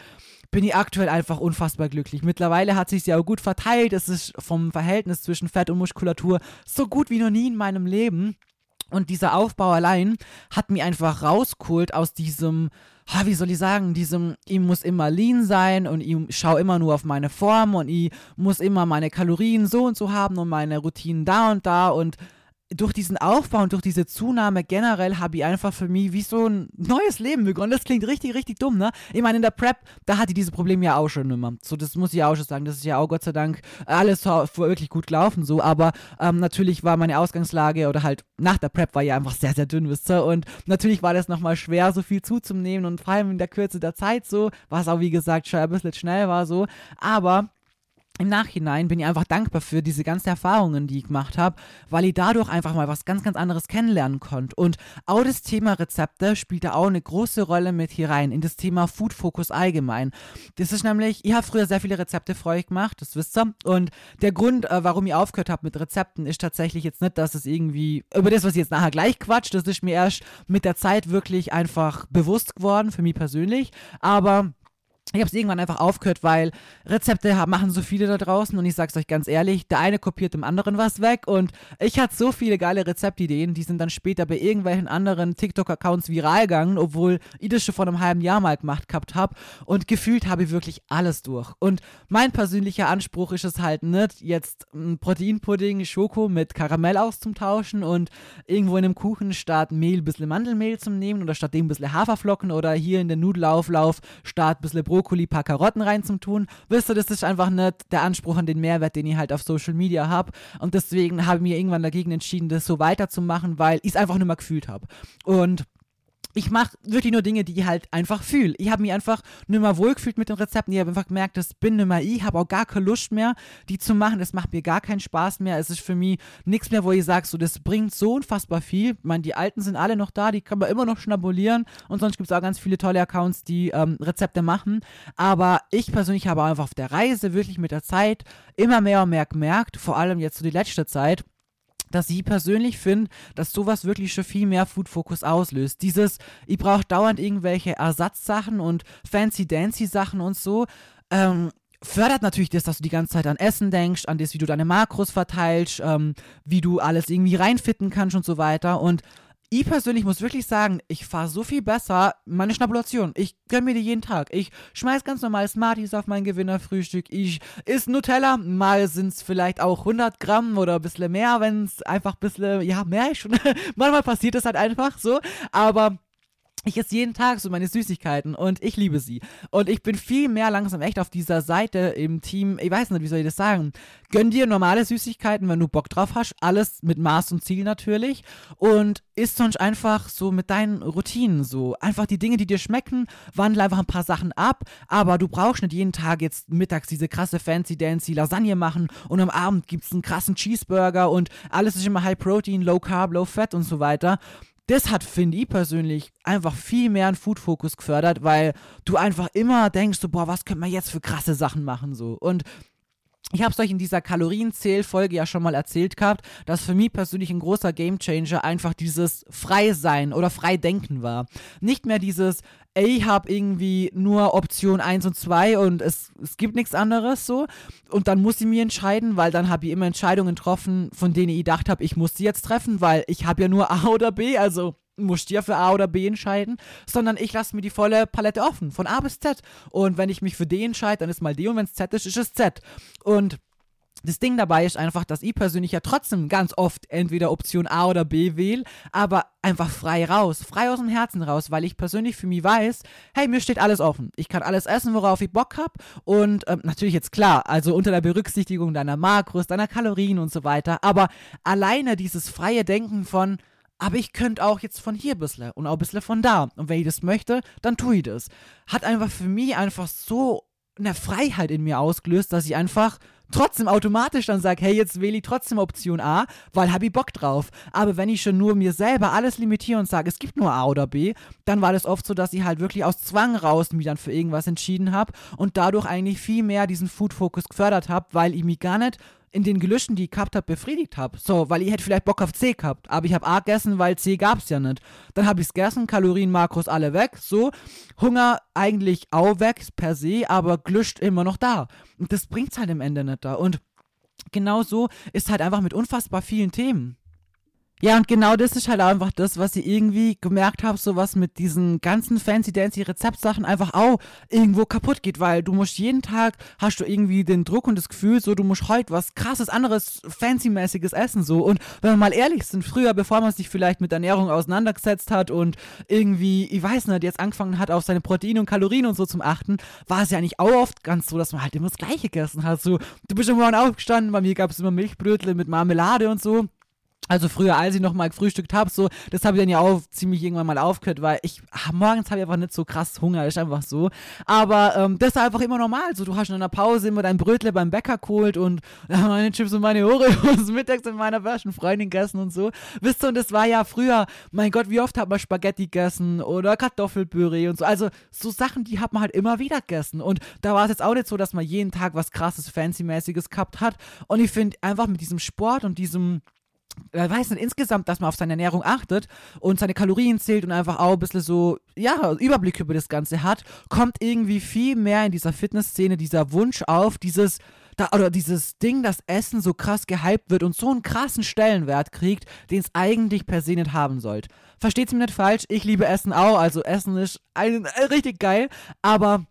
bin ich aktuell einfach unfassbar glücklich. Mittlerweile hat sich ja auch gut verteilt. Es ist vom Verhältnis zwischen Fett und Muskulatur so gut wie noch nie in meinem Leben. Und dieser Aufbau allein hat mich einfach rausgeholt aus diesem, wie soll ich sagen, diesem, ich muss immer lean sein und ich schaue immer nur auf meine Form und ich muss immer meine Kalorien so und so haben und meine Routinen da und da und durch diesen Aufbau und durch diese Zunahme generell habe ich einfach für mich wie so ein neues Leben begonnen. Das klingt richtig, richtig dumm, ne? Ich meine, in der Prep, da hatte ich diese Probleme ja auch schon immer. So, das muss ich auch schon sagen. Das ist ja auch Gott sei Dank alles wirklich gut gelaufen, so. Aber ähm, natürlich war meine Ausgangslage oder halt nach der Prep war ja einfach sehr, sehr dünn, wisst ihr? Und natürlich war das nochmal schwer, so viel zuzunehmen und vor allem in der Kürze der Zeit so, was auch wie gesagt schon ein bisschen schnell war, so. Aber im Nachhinein bin ich einfach dankbar für diese ganzen Erfahrungen, die ich gemacht habe, weil ich dadurch einfach mal was ganz, ganz anderes kennenlernen konnte. Und auch das Thema Rezepte spielt da auch eine große Rolle mit hier rein, in das Thema Food Focus allgemein. Das ist nämlich, ich habe früher sehr viele Rezepte für euch gemacht, das wisst ihr. Und der Grund, äh, warum ich aufgehört habe mit Rezepten, ist tatsächlich jetzt nicht, dass es irgendwie, über das, was ich jetzt nachher gleich quatscht, das ist mir erst mit der Zeit wirklich einfach bewusst geworden, für mich persönlich. Aber ich habe es irgendwann einfach aufgehört, weil Rezepte machen so viele da draußen und ich sag's euch ganz ehrlich, der eine kopiert dem anderen was weg und ich hatte so viele geile Rezeptideen, die sind dann später bei irgendwelchen anderen TikTok-Accounts viral gegangen, obwohl ich das schon vor einem halben Jahr mal gemacht gehabt habe und gefühlt habe ich wirklich alles durch. Und mein persönlicher Anspruch ist es halt nicht, jetzt ein Proteinpudding, Schoko mit Karamell auszutauschen und irgendwo in einem Kuchen statt Mehl ein bisschen Mandelmehl zu nehmen oder statt dem ein bisschen Haferflocken oder hier in den Nudelauflauf statt ein bisschen Brokkoli Brokkoli, paar Karotten reinzutun. Wisst ihr, das ist einfach nicht der Anspruch an den Mehrwert, den ich halt auf Social Media habe. Und deswegen habe ich mir irgendwann dagegen entschieden, das so weiterzumachen, weil ich es einfach nicht mehr gefühlt habe. Und ich mache wirklich nur Dinge, die ich halt einfach fühle. Ich habe mich einfach nicht mehr wohlgefühlt mit den Rezepten. Ich habe einfach gemerkt, das bin nicht mehr ich. habe auch gar keine Lust mehr, die zu machen. Das macht mir gar keinen Spaß mehr. Es ist für mich nichts mehr, wo ich sage, so, das bringt so unfassbar viel. Ich meine, die Alten sind alle noch da, die kann man immer noch schnabulieren. Und sonst gibt es auch ganz viele tolle Accounts, die ähm, Rezepte machen. Aber ich persönlich habe einfach auf der Reise wirklich mit der Zeit immer mehr und mehr gemerkt, vor allem jetzt so die letzte Zeit, dass sie persönlich finden, dass sowas wirklich schon viel mehr Food Focus auslöst. Dieses, ich brauche dauernd irgendwelche Ersatzsachen und fancy-dancy Sachen und so. Ähm, fördert natürlich das, dass du die ganze Zeit an Essen denkst, an das, wie du deine Makros verteilst, ähm, wie du alles irgendwie reinfitten kannst und so weiter. Und ich persönlich muss wirklich sagen, ich fahre so viel besser meine Schnabulation. Ich gönne mir die jeden Tag. Ich schmeiß ganz normal Smarties auf mein Gewinnerfrühstück. Ich isst Nutella. Mal sind es vielleicht auch 100 Gramm oder ein bisschen mehr, wenn es einfach ein bisschen, ja, mehr ist schon. Manchmal passiert es halt einfach so. Aber ich esse jeden Tag so meine Süßigkeiten und ich liebe sie. Und ich bin viel mehr langsam echt auf dieser Seite im Team, ich weiß nicht, wie soll ich das sagen. Gönn dir normale Süßigkeiten, wenn du Bock drauf hast. Alles mit Maß und Ziel natürlich. Und isst sonst einfach so mit deinen Routinen so. Einfach die Dinge, die dir schmecken, wandel einfach ein paar Sachen ab. Aber du brauchst nicht jeden Tag jetzt mittags diese krasse fancy-dancy Lasagne machen und am Abend gibt es einen krassen Cheeseburger und alles ist immer High Protein, Low Carb, Low Fat und so weiter das hat, finde ich persönlich, einfach viel mehr einen Food-Fokus gefördert, weil du einfach immer denkst, so, boah, was können wir jetzt für krasse Sachen machen, so. Und ich habe es euch in dieser Kalorienzählfolge ja schon mal erzählt gehabt, dass für mich persönlich ein großer Gamechanger einfach dieses Freisein oder Freidenken war. Nicht mehr dieses, ey, ich habe irgendwie nur Option 1 und 2 und es, es gibt nichts anderes so. Und dann muss ich mir entscheiden, weil dann habe ich immer Entscheidungen getroffen, von denen ich gedacht habe, ich muss sie jetzt treffen, weil ich habe ja nur A oder B, also musst ja für A oder B entscheiden, sondern ich lasse mir die volle Palette offen, von A bis Z. Und wenn ich mich für D entscheide, dann ist mal D und wenn es Z ist, ist es Z. Und das Ding dabei ist einfach, dass ich persönlich ja trotzdem ganz oft entweder Option A oder B wähle, aber einfach frei raus, frei aus dem Herzen raus, weil ich persönlich für mich weiß, hey, mir steht alles offen. Ich kann alles essen, worauf ich Bock habe und ähm, natürlich jetzt klar, also unter der Berücksichtigung deiner Makros, deiner Kalorien und so weiter, aber alleine dieses freie Denken von, aber ich könnte auch jetzt von hier ein bisschen und auch ein bisschen von da. Und wenn ich das möchte, dann tue ich das. Hat einfach für mich einfach so eine Freiheit in mir ausgelöst, dass ich einfach trotzdem automatisch dann sage, hey, jetzt wähle ich trotzdem Option A, weil habe ich Bock drauf. Aber wenn ich schon nur mir selber alles limitiere und sage, es gibt nur A oder B, dann war das oft so, dass ich halt wirklich aus Zwang raus mich dann für irgendwas entschieden habe und dadurch eigentlich viel mehr diesen Food-Fokus gefördert habe, weil ich mich gar nicht in den Gelüschen, die ich gehabt habe, befriedigt habe. So, weil ich hätte vielleicht Bock auf C gehabt, aber ich habe A gegessen, weil C gab es ja nicht. Dann habe ich es gegessen, Kalorien, Makros alle weg, so. Hunger eigentlich auch weg per se, aber glüscht immer noch da. Und das bringt es halt im Ende nicht da. Und genau so ist halt einfach mit unfassbar vielen Themen. Ja, und genau das ist halt einfach das, was ich irgendwie gemerkt habe, so was mit diesen ganzen fancy-dancy Rezeptsachen einfach auch irgendwo kaputt geht, weil du musst jeden Tag, hast du irgendwie den Druck und das Gefühl, so, du musst heute was krasses, anderes, fancy-mäßiges essen, so. Und wenn wir mal ehrlich sind, früher, bevor man sich vielleicht mit Ernährung auseinandergesetzt hat und irgendwie, ich weiß nicht, jetzt angefangen hat, auf seine Proteine und Kalorien und so zum achten, war es ja eigentlich auch oft ganz so, dass man halt immer das Gleiche gegessen hat, so. Du bist irgendwann aufgestanden, bei mir gab es immer Milchbrötle mit Marmelade und so. Also früher, als ich noch mal gefrühstückt habe, so, das habe ich dann ja auch ziemlich irgendwann mal aufgehört, weil ich, ach, morgens habe ich einfach nicht so krass Hunger, ist einfach so. Aber ähm, das ist einfach immer normal, so, du hast in einer Pause immer dein Brötle beim Bäcker geholt und äh, meine Chips und meine Oreos mittags mit meiner besten Freundin gegessen und so. Wisst ihr, und das war ja früher, mein Gott, wie oft hat man Spaghetti gegessen oder Kartoffelpüree und so. Also so Sachen, die hat man halt immer wieder gegessen. Und da war es jetzt auch nicht so, dass man jeden Tag was krasses, fancy-mäßiges gehabt hat. Und ich finde einfach mit diesem Sport und diesem äh, weiß nicht, insgesamt, dass man auf seine Ernährung achtet und seine Kalorien zählt und einfach auch ein bisschen so, ja, Überblick über das Ganze hat, kommt irgendwie viel mehr in dieser Fitnessszene dieser Wunsch auf, dieses, da, oder dieses Ding, dass Essen so krass gehypt wird und so einen krassen Stellenwert kriegt, den es eigentlich per se nicht haben sollte. Versteht's mir nicht falsch, ich liebe Essen auch, also Essen ist ein, äh, richtig geil, aber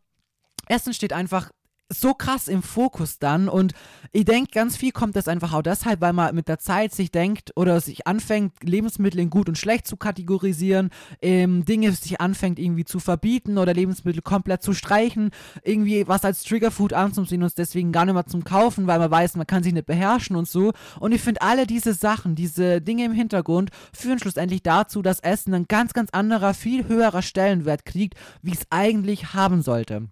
Essen steht einfach so krass im Fokus dann und ich denke, ganz viel kommt das einfach auch deshalb, weil man mit der Zeit sich denkt oder sich anfängt, Lebensmittel in gut und schlecht zu kategorisieren, ähm, Dinge sich anfängt irgendwie zu verbieten oder Lebensmittel komplett zu streichen, irgendwie was als Triggerfood anzusehen und es deswegen gar nicht mehr zum Kaufen, weil man weiß, man kann sich nicht beherrschen und so. Und ich finde, alle diese Sachen, diese Dinge im Hintergrund führen schlussendlich dazu, dass Essen ein ganz, ganz anderer, viel höherer Stellenwert kriegt, wie es eigentlich haben sollte.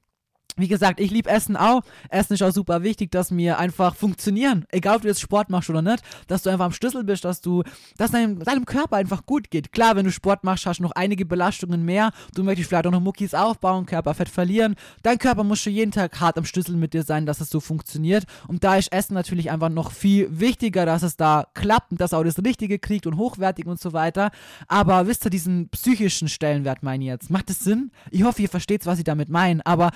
Wie gesagt, ich liebe Essen auch. Essen ist auch super wichtig, dass wir einfach funktionieren. Egal, ob du jetzt Sport machst oder nicht, dass du einfach am Schlüssel bist, dass du, dass deinem, deinem Körper einfach gut geht. Klar, wenn du Sport machst, hast du noch einige Belastungen mehr. Du möchtest vielleicht auch noch Muckis aufbauen, Körperfett verlieren. Dein Körper muss schon jeden Tag hart am Schlüssel mit dir sein, dass es so funktioniert. Und da ist Essen natürlich einfach noch viel wichtiger, dass es da klappt und dass auch das Richtige kriegt und hochwertig und so weiter. Aber wisst ihr diesen psychischen Stellenwert, meine ich jetzt? Macht das Sinn? Ich hoffe, ihr versteht, was ich damit meine. Aber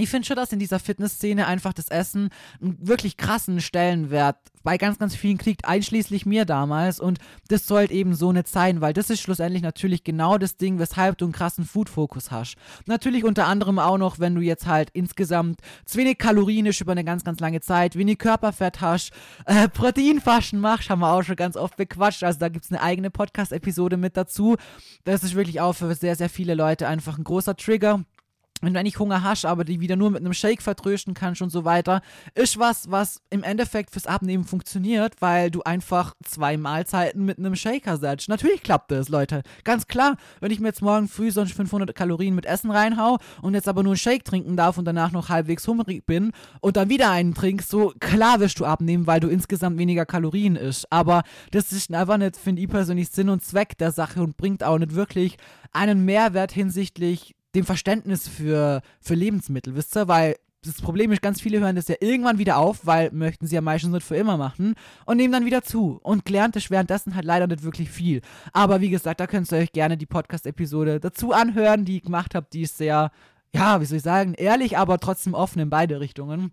ich finde schon, dass in dieser Fitnessszene einfach das Essen einen wirklich krassen Stellenwert bei ganz, ganz vielen kriegt, einschließlich mir damals. Und das sollte eben so nicht sein, weil das ist schlussendlich natürlich genau das Ding, weshalb du einen krassen Food-Fokus hast. Natürlich unter anderem auch noch, wenn du jetzt halt insgesamt zu wenig kalorienisch über eine ganz, ganz lange Zeit, wenig Körperfett hast, äh, Proteinfaschen machst, haben wir auch schon ganz oft bequatscht. Also da gibt es eine eigene Podcast-Episode mit dazu. Das ist wirklich auch für sehr, sehr viele Leute einfach ein großer Trigger wenn du eigentlich Hunger hast, aber die wieder nur mit einem Shake vertrösten kannst und so weiter, ist was, was im Endeffekt fürs Abnehmen funktioniert, weil du einfach zwei Mahlzeiten mit einem Shaker setzt. Natürlich klappt das, Leute. Ganz klar, wenn ich mir jetzt morgen früh sonst 500 Kalorien mit Essen reinhau und jetzt aber nur einen Shake trinken darf und danach noch halbwegs hungrig bin und dann wieder einen trinkst, so klar wirst du abnehmen, weil du insgesamt weniger Kalorien isst. Aber das ist einfach nicht, finde ich persönlich, Sinn und Zweck der Sache und bringt auch nicht wirklich einen Mehrwert hinsichtlich dem Verständnis für, für Lebensmittel, wisst ihr? Weil das Problem ist, ganz viele hören das ja irgendwann wieder auf, weil möchten sie ja meistens nicht für immer machen und nehmen dann wieder zu. Und gelernt ist währenddessen halt leider nicht wirklich viel. Aber wie gesagt, da könnt ihr euch gerne die Podcast-Episode dazu anhören, die ich gemacht habe. Die ist sehr, ja, wie soll ich sagen, ehrlich, aber trotzdem offen in beide Richtungen.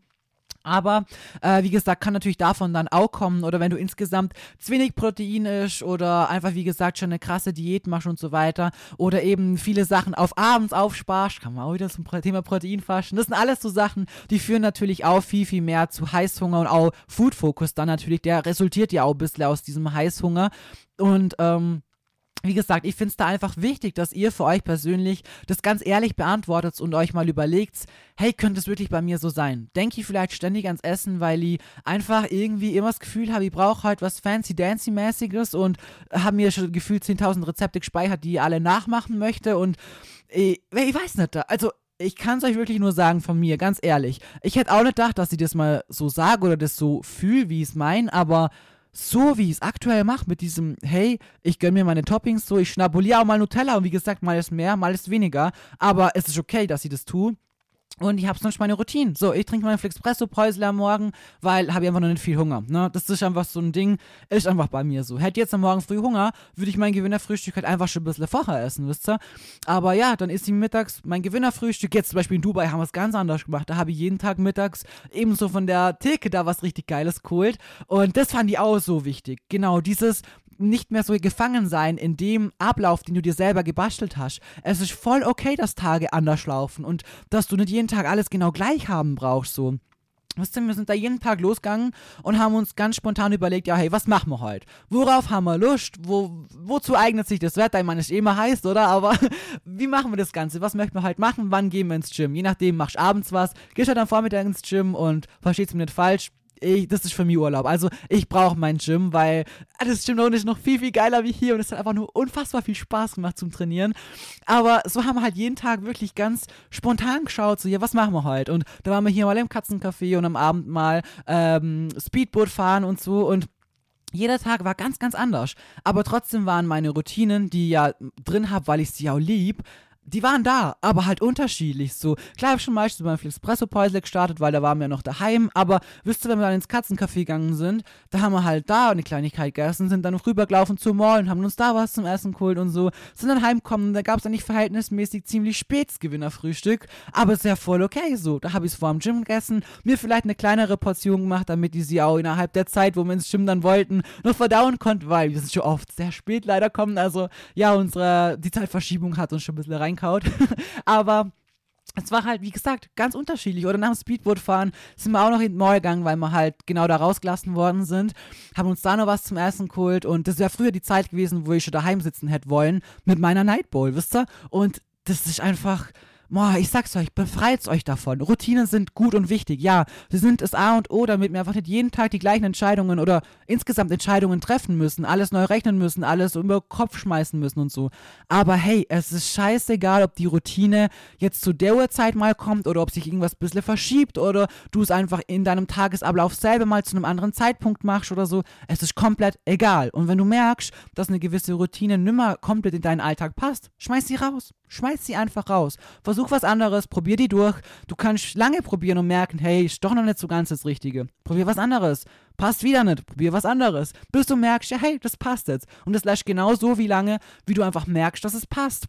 Aber äh, wie gesagt, kann natürlich davon dann auch kommen. Oder wenn du insgesamt zu wenig Protein isst oder einfach, wie gesagt, schon eine krasse Diät machst und so weiter. Oder eben viele Sachen auf abends aufsparst, kann man auch wieder zum Thema Protein faschen. Das sind alles so Sachen, die führen natürlich auch viel, viel mehr zu Heißhunger und auch Food Focus dann natürlich. Der resultiert ja auch ein bisschen aus diesem Heißhunger. Und ähm, wie gesagt, ich finde es da einfach wichtig, dass ihr für euch persönlich das ganz ehrlich beantwortet und euch mal überlegt, hey, könnte es wirklich bei mir so sein? Denke ich vielleicht ständig ans Essen, weil ich einfach irgendwie immer das Gefühl habe, ich brauche halt was Fancy-Dancy-mäßiges und habe mir schon gefühlt 10.000 Rezepte gespeichert, die ich alle nachmachen möchte und ich, ich weiß nicht, also ich kann es euch wirklich nur sagen von mir, ganz ehrlich. Ich hätte auch nicht gedacht, dass ich das mal so sage oder das so fühle, wie ich es meine, aber so wie ich es aktuell mache, mit diesem, hey, ich gönne mir meine Toppings so, ich schnabuliere auch mal Nutella und wie gesagt, mal ist mehr, mal ist weniger, aber es ist okay, dass ich das tue. Und ich habe sonst meine Routine. So, ich trinke meine Flixpresso-Päusel am Morgen, weil habe ich einfach noch nicht viel Hunger. Ne? Das ist einfach so ein Ding, ist einfach bei mir so. Hätte jetzt am Morgen früh Hunger, würde ich mein Gewinnerfrühstück halt einfach schon ein bisschen vorher essen, wisst ihr? Aber ja, dann ist ich mittags mein Gewinnerfrühstück. Jetzt zum Beispiel in Dubai haben wir es ganz anders gemacht. Da habe ich jeden Tag mittags ebenso von der Theke da was richtig Geiles geholt. Und das fand ich auch so wichtig. Genau, dieses, nicht mehr so gefangen sein in dem Ablauf, den du dir selber gebastelt hast. Es ist voll okay, dass Tage anders laufen und dass du nicht jeden Tag alles genau gleich haben brauchst, so. Wisst ihr, wir sind da jeden Tag losgegangen und haben uns ganz spontan überlegt, ja, hey, was machen wir heute? Worauf haben wir Lust? Wo, wozu eignet sich das Wetter? Ich meine, es ist eh immer heiß, oder? Aber wie machen wir das Ganze? Was möchten wir halt machen? Wann gehen wir ins Gym? Je nachdem, machst du abends was, gehst halt am Vormittag ins Gym und verstehst mich nicht falsch, ich, das ist für mich Urlaub. Also ich brauche mein Gym, weil das Gym ist noch viel, viel geiler wie hier und es hat einfach nur unfassbar viel Spaß gemacht zum Trainieren. Aber so haben wir halt jeden Tag wirklich ganz spontan geschaut, so ja, was machen wir heute? Und da waren wir hier mal im Katzencafé und am Abend mal ähm, Speedboot fahren und so und jeder Tag war ganz, ganz anders. Aber trotzdem waren meine Routinen, die ich ja drin habe, weil ich sie auch lieb, die waren da, aber halt unterschiedlich. So, klar, ich schon meistens beim Espresso-Päusel gestartet, weil da waren wir ja noch daheim. Aber wisst ihr, wenn wir dann ins Katzencafé gegangen sind, da haben wir halt da eine Kleinigkeit gegessen, sind dann noch rübergelaufen zum Mall und haben uns da was zum Essen geholt und so. Sind dann heimgekommen, da gab es eigentlich verhältnismäßig ziemlich spätes Gewinnerfrühstück, aber ist ja voll okay so. Da habe ich es vor dem Gym gegessen, mir vielleicht eine kleinere Portion gemacht, damit die sie auch innerhalb der Zeit, wo wir ins Gym dann wollten, noch verdauen konnten, weil wir sind schon oft sehr spät leider kommen. Also ja, unsere, die Zeitverschiebung hat uns schon ein bisschen rein reinkaut. Aber es war halt, wie gesagt, ganz unterschiedlich. Oder nach dem Speedbootfahren sind wir auch noch in den Mall gegangen, weil wir halt genau da rausgelassen worden sind. Haben uns da noch was zum Essen geholt. Und das wäre früher die Zeit gewesen, wo ich schon daheim sitzen hätte wollen mit meiner Nightbowl, wisst ihr? Und das ist einfach, boah, ich sag's euch, befreit euch davon. Routinen sind gut und wichtig, ja. Sie sind das A und O, damit wir einfach nicht jeden Tag die gleichen Entscheidungen oder insgesamt Entscheidungen treffen müssen, alles neu rechnen müssen, alles über Kopf schmeißen müssen und so. Aber hey, es ist scheißegal, ob die Routine jetzt zu der Uhrzeit mal kommt oder ob sich irgendwas ein bisschen verschiebt oder du es einfach in deinem Tagesablauf selber mal zu einem anderen Zeitpunkt machst oder so. Es ist komplett egal. Und wenn du merkst, dass eine gewisse Routine nimmer komplett in deinen Alltag passt, schmeiß sie raus. Schmeiß sie einfach raus. Versuch was anderes, probier die durch. Du kannst lange probieren und merken, hey, ist doch noch nicht so ganz das Richtige. Probier was anderes. Passt wieder nicht, probier was anderes. Bis du merkst, ja, hey, das passt jetzt. Und das lässt genau so wie lange, wie du einfach merkst, dass es passt.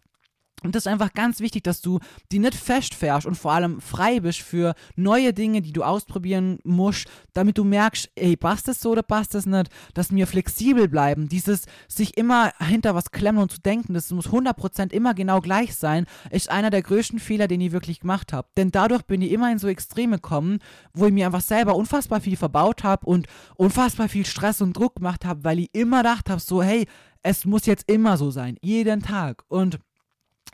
Und das ist einfach ganz wichtig, dass du die nicht festfährst und vor allem frei bist für neue Dinge, die du ausprobieren musst, damit du merkst, ey, passt das so oder passt das nicht, dass wir flexibel bleiben. Dieses sich immer hinter was klemmen und zu denken, das muss 100% immer genau gleich sein, ist einer der größten Fehler, den ich wirklich gemacht habe. Denn dadurch bin ich immer in so Extreme gekommen, wo ich mir einfach selber unfassbar viel verbaut habe und unfassbar viel Stress und Druck gemacht habe, weil ich immer gedacht habe, so, hey, es muss jetzt immer so sein, jeden Tag. Und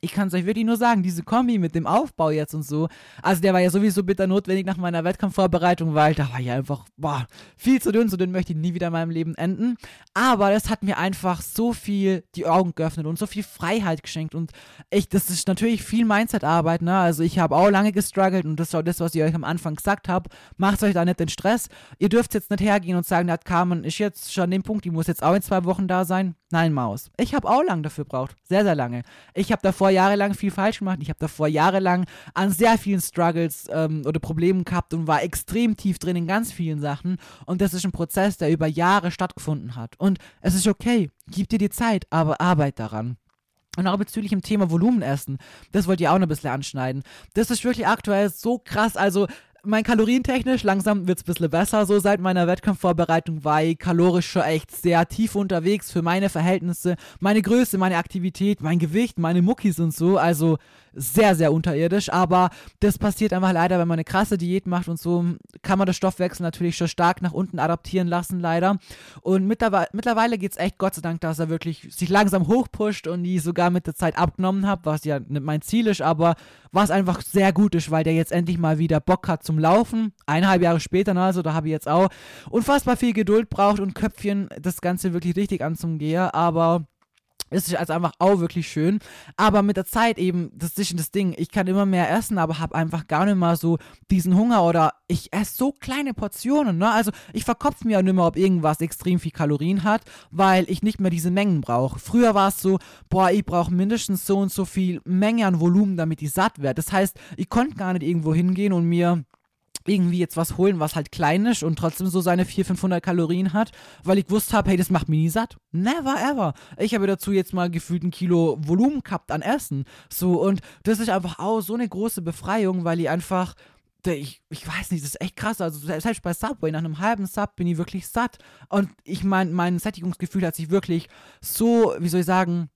ich kann es euch wirklich nur sagen, diese Kombi mit dem Aufbau jetzt und so, also der war ja sowieso bitter notwendig nach meiner Wettkampfvorbereitung, weil da war ja einfach, boah, viel zu dünn, so dünn möchte ich nie wieder in meinem Leben enden. Aber das hat mir einfach so viel die Augen geöffnet und so viel Freiheit geschenkt und ich, das ist natürlich viel Mindset-Arbeit, ne, also ich habe auch lange gestruggelt und das ist auch das, was ich euch am Anfang gesagt habe, macht euch da nicht den Stress. Ihr dürft jetzt nicht hergehen und sagen, der Carmen ist jetzt schon an dem Punkt, die muss jetzt auch in zwei Wochen da sein. Nein, Maus. Ich habe auch lange dafür gebraucht. Sehr, sehr lange. Ich habe davor jahrelang viel falsch gemacht. Ich habe davor jahrelang an sehr vielen Struggles ähm, oder Problemen gehabt und war extrem tief drin in ganz vielen Sachen. Und das ist ein Prozess, der über Jahre stattgefunden hat. Und es ist okay. Gib dir die Zeit, aber arbeit daran. Und auch bezüglich dem Thema Volumenessen, das wollt ihr auch noch ein bisschen anschneiden. Das ist wirklich aktuell so krass. Also, mein kalorientechnisch langsam wird es ein bisschen besser. So seit meiner Wettkampfvorbereitung war ich kalorisch schon echt sehr tief unterwegs für meine Verhältnisse, meine Größe, meine Aktivität, mein Gewicht, meine Muckis und so. Also sehr, sehr unterirdisch. Aber das passiert einfach leider, wenn man eine krasse Diät macht und so, kann man das Stoffwechsel natürlich schon stark nach unten adaptieren lassen, leider. Und mittlerweile, mittlerweile geht es echt Gott sei Dank, dass er wirklich sich langsam hochpusht und die sogar mit der Zeit abgenommen habe, was ja nicht mein Ziel ist, aber was einfach sehr gut ist, weil der jetzt endlich mal wieder Bock hat zum Laufen. Eineinhalb Jahre später, also da habe ich jetzt auch unfassbar viel Geduld braucht und Köpfchen, das Ganze wirklich richtig anzugehen, aber ist also einfach auch wirklich schön. Aber mit der Zeit eben, das ist das Ding, ich kann immer mehr essen, aber habe einfach gar nicht mal so diesen Hunger oder ich esse so kleine Portionen. Ne? Also ich verkopfe mir auch nicht mehr, ob irgendwas extrem viel Kalorien hat, weil ich nicht mehr diese Mengen brauche. Früher war es so, boah, ich brauche mindestens so und so viel Menge an Volumen, damit ich satt werde. Das heißt, ich konnte gar nicht irgendwo hingehen und mir irgendwie jetzt was holen, was halt klein ist und trotzdem so seine 400, 500 Kalorien hat, weil ich gewusst habe, hey, das macht mich nie satt. Never ever. Ich habe dazu jetzt mal gefühlt ein Kilo Volumen gehabt an Essen. So, und das ist einfach auch so eine große Befreiung, weil ich einfach, ich, ich weiß nicht, das ist echt krass. Also selbst bei Subway, nach einem halben Sub bin ich wirklich satt. Und ich meine, mein Sättigungsgefühl hat sich wirklich so, wie soll ich sagen,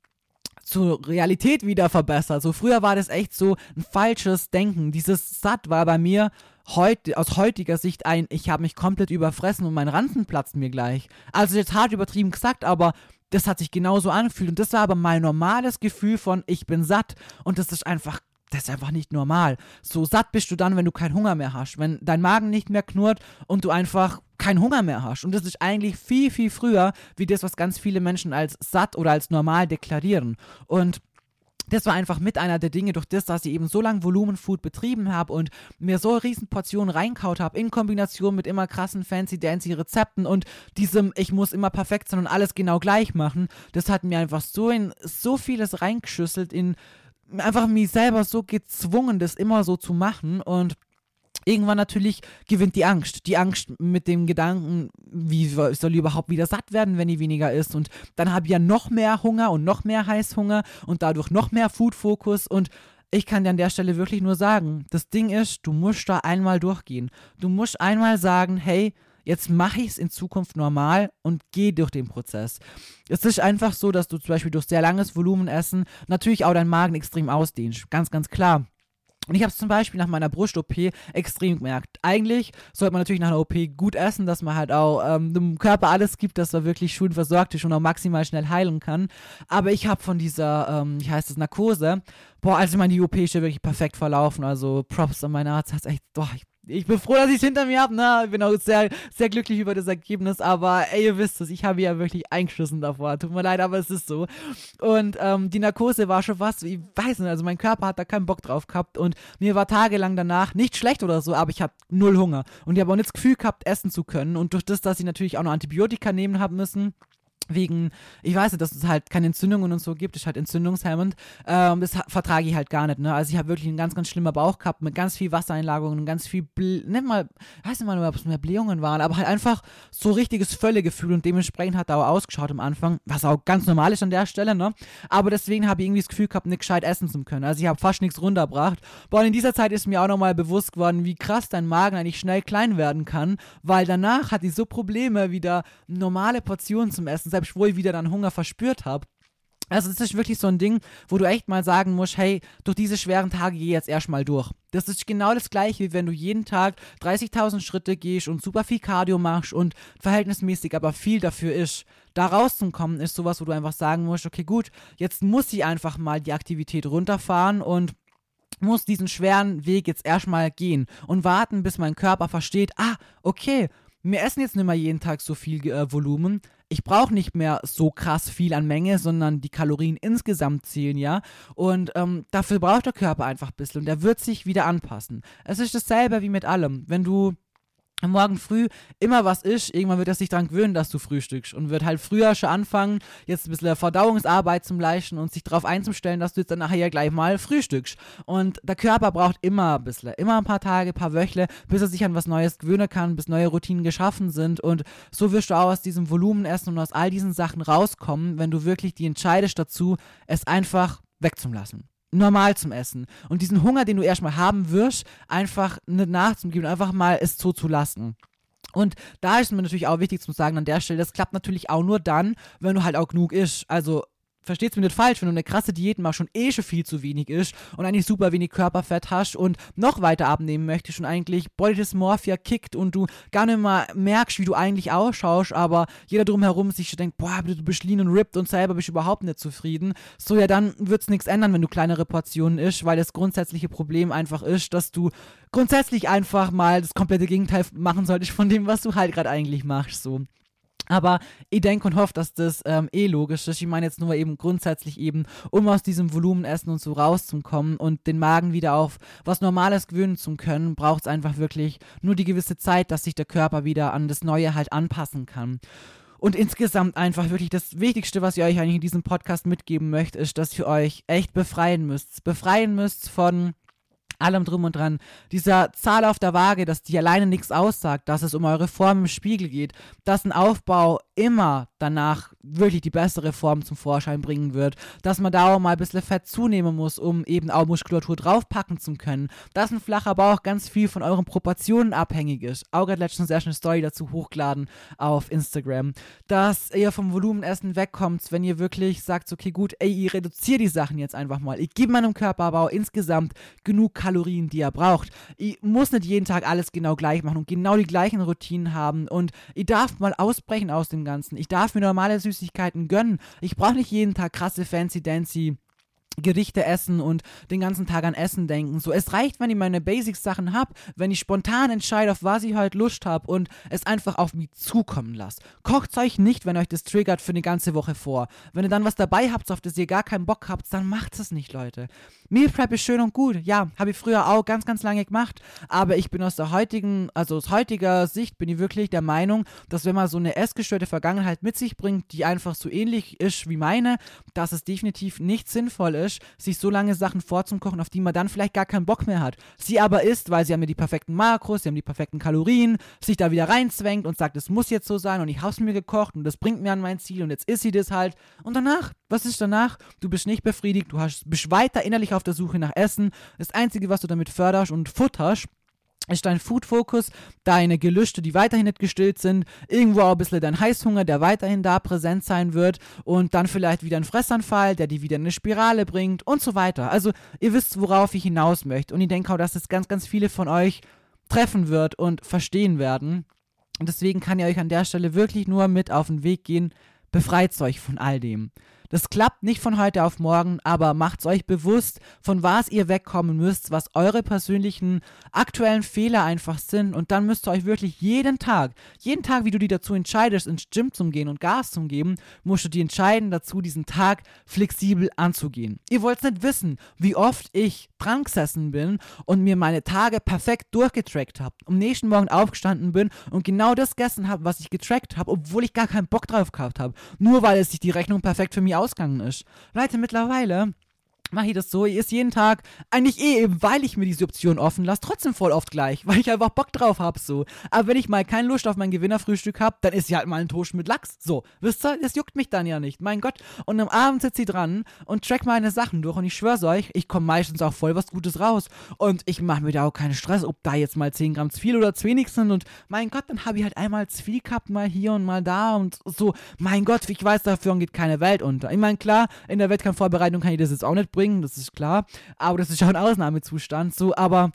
zur Realität wieder verbessert. So früher war das echt so ein falsches Denken. Dieses Satt war bei mir heut, aus heutiger Sicht ein, ich habe mich komplett überfressen und mein Ranzen platzt mir gleich. Also jetzt hart übertrieben gesagt, aber das hat sich genauso angefühlt und das war aber mein normales Gefühl von ich bin satt und das ist einfach das ist einfach nicht normal. So satt bist du dann, wenn du keinen Hunger mehr hast, wenn dein Magen nicht mehr knurrt und du einfach keinen Hunger mehr hast. Und das ist eigentlich viel, viel früher, wie das, was ganz viele Menschen als satt oder als normal deklarieren. Und das war einfach mit einer der Dinge, durch das, dass ich eben so lange Volumenfood betrieben habe und mir so riesen Portionen reinkaut habe, in Kombination mit immer krassen fancy-dancy Rezepten und diesem, ich muss immer perfekt sein und alles genau gleich machen, das hat mir einfach so in so vieles reingeschüsselt in einfach mich selber so gezwungen, das immer so zu machen und irgendwann natürlich gewinnt die Angst. Die Angst mit dem Gedanken, wie soll ich überhaupt wieder satt werden, wenn ich weniger isst. Und dann habe ich ja noch mehr Hunger und noch mehr Heißhunger und dadurch noch mehr Food-Fokus. Und ich kann dir an der Stelle wirklich nur sagen, das Ding ist, du musst da einmal durchgehen. Du musst einmal sagen, hey, jetzt mache ich es in Zukunft normal und gehe durch den Prozess. Es ist einfach so, dass du zum Beispiel durch sehr langes Volumenessen natürlich auch deinen Magen extrem ausdehnst. Ganz, ganz klar. Und ich habe es zum Beispiel nach meiner Brust-OP extrem gemerkt. Eigentlich sollte man natürlich nach einer OP gut essen, dass man halt auch ähm, dem Körper alles gibt, dass er wirklich schön versorgt ist und auch maximal schnell heilen kann. Aber ich habe von dieser, ähm, wie heißt das, Narkose, boah, also ich meine, die OP ist ja wirklich perfekt verlaufen. Also Props an meinen Arzt, hat echt, boah, ich ich bin froh, dass ich es hinter mir habe. Ne? Ich bin auch sehr, sehr glücklich über das Ergebnis. Aber ey, ihr wisst es, ich habe ja wirklich eingeschissen davor. Tut mir leid, aber es ist so. Und ähm, die Narkose war schon was, ich weiß nicht, also mein Körper hat da keinen Bock drauf gehabt. Und mir war tagelang danach nicht schlecht oder so, aber ich habe null Hunger. Und ich habe auch nicht das Gefühl gehabt, essen zu können. Und durch das, dass ich natürlich auch noch Antibiotika nehmen haben müssen, wegen, ich weiß nicht, dass es halt keine Entzündungen und so gibt, ist halt entzündungshemmend. Ähm, das vertrage ich halt gar nicht, ne? Also ich habe wirklich einen ganz, ganz schlimmer Bauch gehabt mit ganz viel Wassereinlagerungen und ganz viel, Ble nicht mal, weiß nicht mal, ob es mehr Blähungen waren, aber halt einfach so richtiges Völlegefühl und dementsprechend hat er auch ausgeschaut am Anfang, was auch ganz normal ist an der Stelle, ne? Aber deswegen habe ich irgendwie das Gefühl gehabt, nicht gescheit essen zu können. Also ich habe fast nichts runtergebracht. Boah, und in dieser Zeit ist mir auch nochmal bewusst geworden, wie krass dein Magen eigentlich schnell klein werden kann, weil danach hat die so Probleme, wieder normale Portionen zum Essen wo ich wieder dann Hunger verspürt habe. Also es ist wirklich so ein Ding, wo du echt mal sagen musst, hey, durch diese schweren Tage geh jetzt erstmal durch. Das ist genau das gleiche, wie wenn du jeden Tag 30.000 Schritte gehst und super viel Cardio machst und verhältnismäßig aber viel dafür ist. Da rauszukommen ist sowas, wo du einfach sagen musst, okay gut, jetzt muss ich einfach mal die Aktivität runterfahren und muss diesen schweren Weg jetzt erstmal gehen und warten, bis mein Körper versteht, ah, okay, wir essen jetzt nicht mehr jeden Tag so viel äh, Volumen. Ich brauche nicht mehr so krass viel an Menge, sondern die Kalorien insgesamt zählen ja. Und ähm, dafür braucht der Körper einfach ein bisschen und der wird sich wieder anpassen. Es ist dasselbe wie mit allem. Wenn du morgen früh immer was ist, irgendwann wird er sich daran gewöhnen, dass du frühstückst und wird halt früher schon anfangen, jetzt ein bisschen Verdauungsarbeit zum Leisten und sich darauf einzustellen, dass du jetzt dann nachher ja gleich mal frühstückst. Und der Körper braucht immer ein bisschen, immer ein paar Tage, ein paar Wöchle, bis er sich an was Neues gewöhnen kann, bis neue Routinen geschaffen sind und so wirst du auch aus diesem Volumen essen und aus all diesen Sachen rauskommen, wenn du wirklich die entscheidest dazu, es einfach wegzulassen normal zum Essen. Und diesen Hunger, den du erstmal haben wirst, einfach nicht nachzugeben, einfach mal es zuzulassen. Und da ist mir natürlich auch wichtig zu sagen an der Stelle, das klappt natürlich auch nur dann, wenn du halt auch genug isst. Also versteht's mir nicht falsch, wenn du eine krasse Diät machst und eh schon viel zu wenig isst und eigentlich super wenig Körperfett hast und noch weiter abnehmen möchtest und eigentlich Body Dysmorphia kickt und du gar nicht mal merkst, wie du eigentlich ausschaust, aber jeder drumherum sich denkt, boah, du bist lean und ripped und selber bist überhaupt nicht zufrieden. So, ja, dann wird's nichts ändern, wenn du kleinere Portionen isst, weil das grundsätzliche Problem einfach ist, dass du grundsätzlich einfach mal das komplette Gegenteil machen solltest von dem, was du halt gerade eigentlich machst, so. Aber ich denke und hoffe, dass das ähm, eh logisch ist. Ich meine jetzt nur eben grundsätzlich eben, um aus diesem Volumenessen und so rauszukommen und den Magen wieder auf was Normales gewöhnen zu können, braucht es einfach wirklich nur die gewisse Zeit, dass sich der Körper wieder an das Neue halt anpassen kann. Und insgesamt einfach wirklich das Wichtigste, was ihr euch eigentlich in diesem Podcast mitgeben möchte, ist, dass ihr euch echt befreien müsst. Befreien müsst von allem drum und dran. Dieser Zahl auf der Waage, dass die alleine nichts aussagt, dass es um eure Form im Spiegel geht, dass ein Aufbau immer danach wirklich die bessere Form zum Vorschein bringen wird, dass man da auch mal ein bisschen Fett zunehmen muss, um eben auch Muskulatur draufpacken zu können, dass ein flacher Bauch ganz viel von euren Proportionen abhängig ist. Auge hat letztens erst eine Story dazu hochgeladen auf Instagram, dass ihr vom Volumenessen wegkommt, wenn ihr wirklich sagt, okay gut, ey, ich reduziere die Sachen jetzt einfach mal. Ich gebe meinem Körperbau insgesamt genug Kalorien, die er braucht. Ich muss nicht jeden Tag alles genau gleich machen und genau die gleichen Routinen haben und ich darf mal ausbrechen aus dem Ganzen. Ich darf mir normale Süßigkeiten gönnen. Ich brauche nicht jeden Tag krasse Fancy-Dancy Gerichte essen und den ganzen Tag an Essen denken. So, es reicht, wenn ich meine Basics-Sachen habe, wenn ich spontan entscheide, auf was ich heute Lust habe und es einfach auf mich zukommen lasse. Kocht euch nicht, wenn euch das triggert, für eine ganze Woche vor. Wenn ihr dann was dabei habt, auf das ihr gar keinen Bock habt, dann macht es nicht, Leute. Meal Prep ist schön und gut. Ja, habe ich früher auch ganz, ganz lange gemacht. Aber ich bin aus der heutigen, also aus heutiger Sicht bin ich wirklich der Meinung, dass wenn man so eine essgestörte Vergangenheit mit sich bringt, die einfach so ähnlich ist wie meine, dass es definitiv nicht sinnvoll ist, ist, sich so lange Sachen vorzukochen, auf die man dann vielleicht gar keinen Bock mehr hat. Sie aber isst, weil sie haben ja die perfekten Makros, sie haben die perfekten Kalorien, sich da wieder reinzwängt und sagt, es muss jetzt so sein und ich hab's mir gekocht und das bringt mir an mein Ziel und jetzt isst sie das halt. Und danach, was ist danach? Du bist nicht befriedigt, du hast, bist weiter innerlich auf der Suche nach Essen. Das Einzige, was du damit förderst und futterst, ist dein Food-Fokus, deine Gelüste, die weiterhin nicht gestillt sind, irgendwo auch ein bisschen dein Heißhunger, der weiterhin da präsent sein wird und dann vielleicht wieder ein Fressanfall, der dir wieder in eine Spirale bringt und so weiter. Also ihr wisst, worauf ich hinaus möchte und ich denke auch, dass es ganz, ganz viele von euch treffen wird und verstehen werden. Und deswegen kann ich euch an der Stelle wirklich nur mit auf den Weg gehen, befreit euch von all dem. Das klappt nicht von heute auf morgen, aber macht euch bewusst, von was ihr wegkommen müsst, was eure persönlichen aktuellen Fehler einfach sind. Und dann müsst ihr euch wirklich jeden Tag, jeden Tag, wie du dich dazu entscheidest, ins Gym zu gehen und Gas zu geben, musst du dich entscheiden dazu, diesen Tag flexibel anzugehen. Ihr wollt nicht wissen, wie oft ich dran gesessen bin und mir meine Tage perfekt durchgetrackt habe. Am nächsten Morgen aufgestanden bin und genau das gegessen habe, was ich getrackt habe, obwohl ich gar keinen Bock drauf gehabt habe. Nur weil es sich die Rechnung perfekt für mich ausgegangen ist. Leute, mittlerweile mache ich das so, ich esse jeden Tag, eigentlich eh eben, weil ich mir diese Option offen lasse, trotzdem voll oft gleich, weil ich einfach Bock drauf habe, so. Aber wenn ich mal keine Lust auf mein Gewinnerfrühstück habe, dann ist ja halt mal ein Toast mit Lachs, so. Wisst ihr, das juckt mich dann ja nicht, mein Gott. Und am Abend sitze ich dran und track meine Sachen durch und ich schwör's euch, ich komme meistens auch voll was Gutes raus und ich mache mir da auch keinen Stress, ob da jetzt mal 10 Gramm zu viel oder zu wenig sind und mein Gott, dann habe ich halt einmal zu viel gehabt, mal hier und mal da und so. Mein Gott, ich weiß, dafür geht keine Welt unter. Ich meine, klar, in der Wettkampfvorbereitung kann ich das jetzt auch nicht bringen, das ist klar. Aber das ist schon ein Ausnahmezustand. So, aber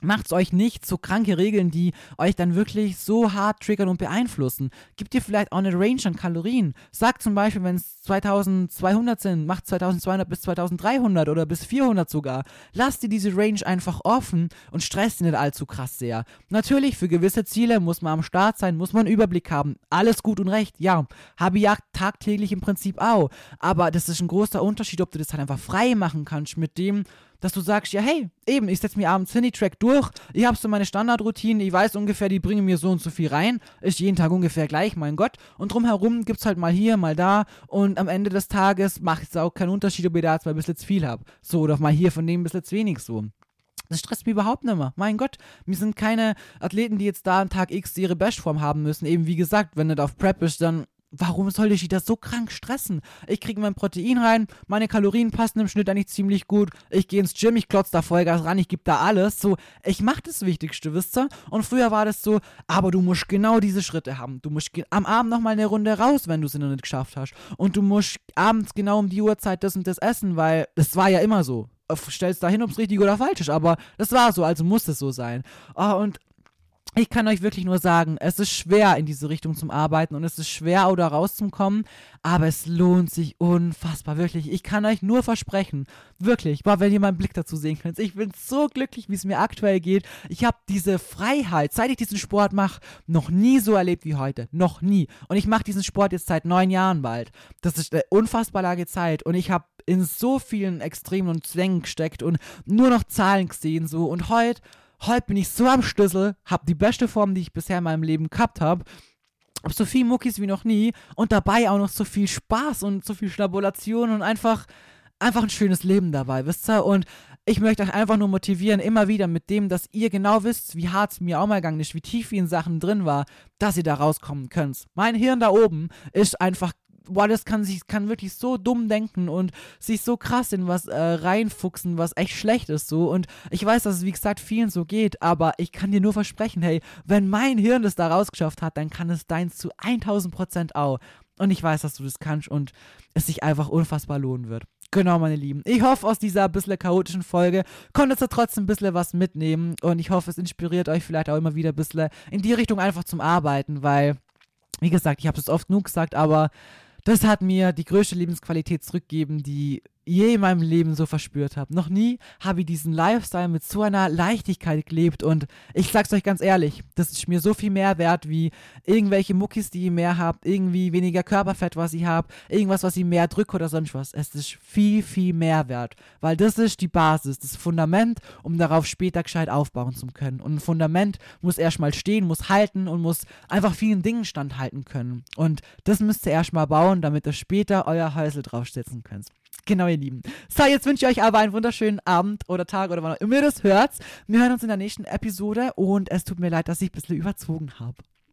Macht's euch nicht so kranke Regeln, die euch dann wirklich so hart triggern und beeinflussen. Gebt ihr vielleicht auch eine Range an Kalorien. Sagt zum Beispiel, wenn es 2200 sind, macht 2200 bis 2300 oder bis 400 sogar. Lasst ihr diese Range einfach offen und stresst ihn nicht allzu krass sehr. Natürlich, für gewisse Ziele muss man am Start sein, muss man einen Überblick haben. Alles gut und recht, ja. Habe ich tagtäglich im Prinzip auch. Aber das ist ein großer Unterschied, ob du das halt einfach frei machen kannst mit dem, dass du sagst, ja, hey, eben, ich setze mir abends Track durch, ich habe so meine Standardroutine, ich weiß ungefähr, die bringen mir so und so viel rein, ist jeden Tag ungefähr gleich, mein Gott. Und drumherum gibt es halt mal hier, mal da und am Ende des Tages macht es auch keinen Unterschied, ob ich da zwei bisschen zu viel habe. So, oder mal hier von dem bisschen zu wenig so. Das stresst mich überhaupt nicht mehr. Mein Gott, wir sind keine Athleten, die jetzt da an Tag X ihre Bestform haben müssen. Eben wie gesagt, wenn du da auf Prep bist, dann Warum soll ich das so krank stressen? Ich kriege mein Protein rein, meine Kalorien passen im Schnitt eigentlich ziemlich gut. Ich gehe ins Gym, ich klotze da Vollgas ran, ich gebe da alles. So, ich mache das Wichtigste, wisst ihr? Und früher war das so, aber du musst genau diese Schritte haben. Du musst am Abend nochmal eine Runde raus, wenn du es noch nicht geschafft hast. Und du musst abends genau um die Uhrzeit das und das essen, weil das war ja immer so. Stellst da hin, ob es richtig oder falsch ist, aber das war so, also muss es so sein. Oh, und ich kann euch wirklich nur sagen, es ist schwer in diese Richtung zum Arbeiten und es ist schwer, da rauszukommen, aber es lohnt sich unfassbar, wirklich. Ich kann euch nur versprechen, wirklich, boah, wenn ihr meinen Blick dazu sehen könnt, ich bin so glücklich, wie es mir aktuell geht. Ich habe diese Freiheit, seit ich diesen Sport mache, noch nie so erlebt wie heute. Noch nie. Und ich mache diesen Sport jetzt seit neun Jahren bald. Das ist eine unfassbar lange Zeit und ich habe in so vielen Extremen und Zwängen gesteckt und nur noch Zahlen gesehen so und heute heute bin ich so am Schlüssel, hab die beste Form, die ich bisher in meinem Leben gehabt habe. Hab so viel Muckis wie noch nie und dabei auch noch so viel Spaß und so viel Schnabulation und einfach, einfach ein schönes Leben dabei, wisst ihr? Und ich möchte euch einfach nur motivieren, immer wieder mit dem, dass ihr genau wisst, wie hart es mir auch mal gegangen ist, wie tief wie in Sachen drin war, dass ihr da rauskommen könnt. Mein Hirn da oben ist einfach boah, das kann sich, kann wirklich so dumm denken und sich so krass in was äh, reinfuchsen, was echt schlecht ist so. Und ich weiß, dass es wie gesagt vielen so geht, aber ich kann dir nur versprechen, hey, wenn mein Hirn das da rausgeschafft hat, dann kann es deins zu 1000 Prozent auch. Und ich weiß, dass du das kannst und es sich einfach unfassbar lohnen wird. Genau, meine Lieben. Ich hoffe, aus dieser bisschen chaotischen Folge konntest du trotzdem ein bisschen was mitnehmen und ich hoffe, es inspiriert euch vielleicht auch immer wieder ein bisschen in die Richtung einfach zum Arbeiten, weil, wie gesagt, ich habe es oft genug gesagt, aber das hat mir die größte Lebensqualität zurückgegeben, die je in meinem Leben so verspürt habe. Noch nie habe ich diesen Lifestyle mit so einer Leichtigkeit gelebt und ich sag's euch ganz ehrlich, das ist mir so viel mehr wert wie irgendwelche Muckis, die ihr mehr habt, irgendwie weniger Körperfett, was ich habe, irgendwas, was ich mehr drücke oder sonst was. Es ist viel, viel mehr wert, weil das ist die Basis, das Fundament, um darauf später gescheit aufbauen zu können. Und ein Fundament muss erstmal stehen, muss halten und muss einfach vielen Dingen standhalten können. Und das müsst ihr erstmal bauen, damit ihr später euer Häusel draufsetzen könnt. Genau, ihr Lieben. So, jetzt wünsche ich euch aber einen wunderschönen Abend oder Tag oder wann auch immer ihr das hört. Wir hören uns in der nächsten Episode und es tut mir leid, dass ich ein bisschen überzogen habe.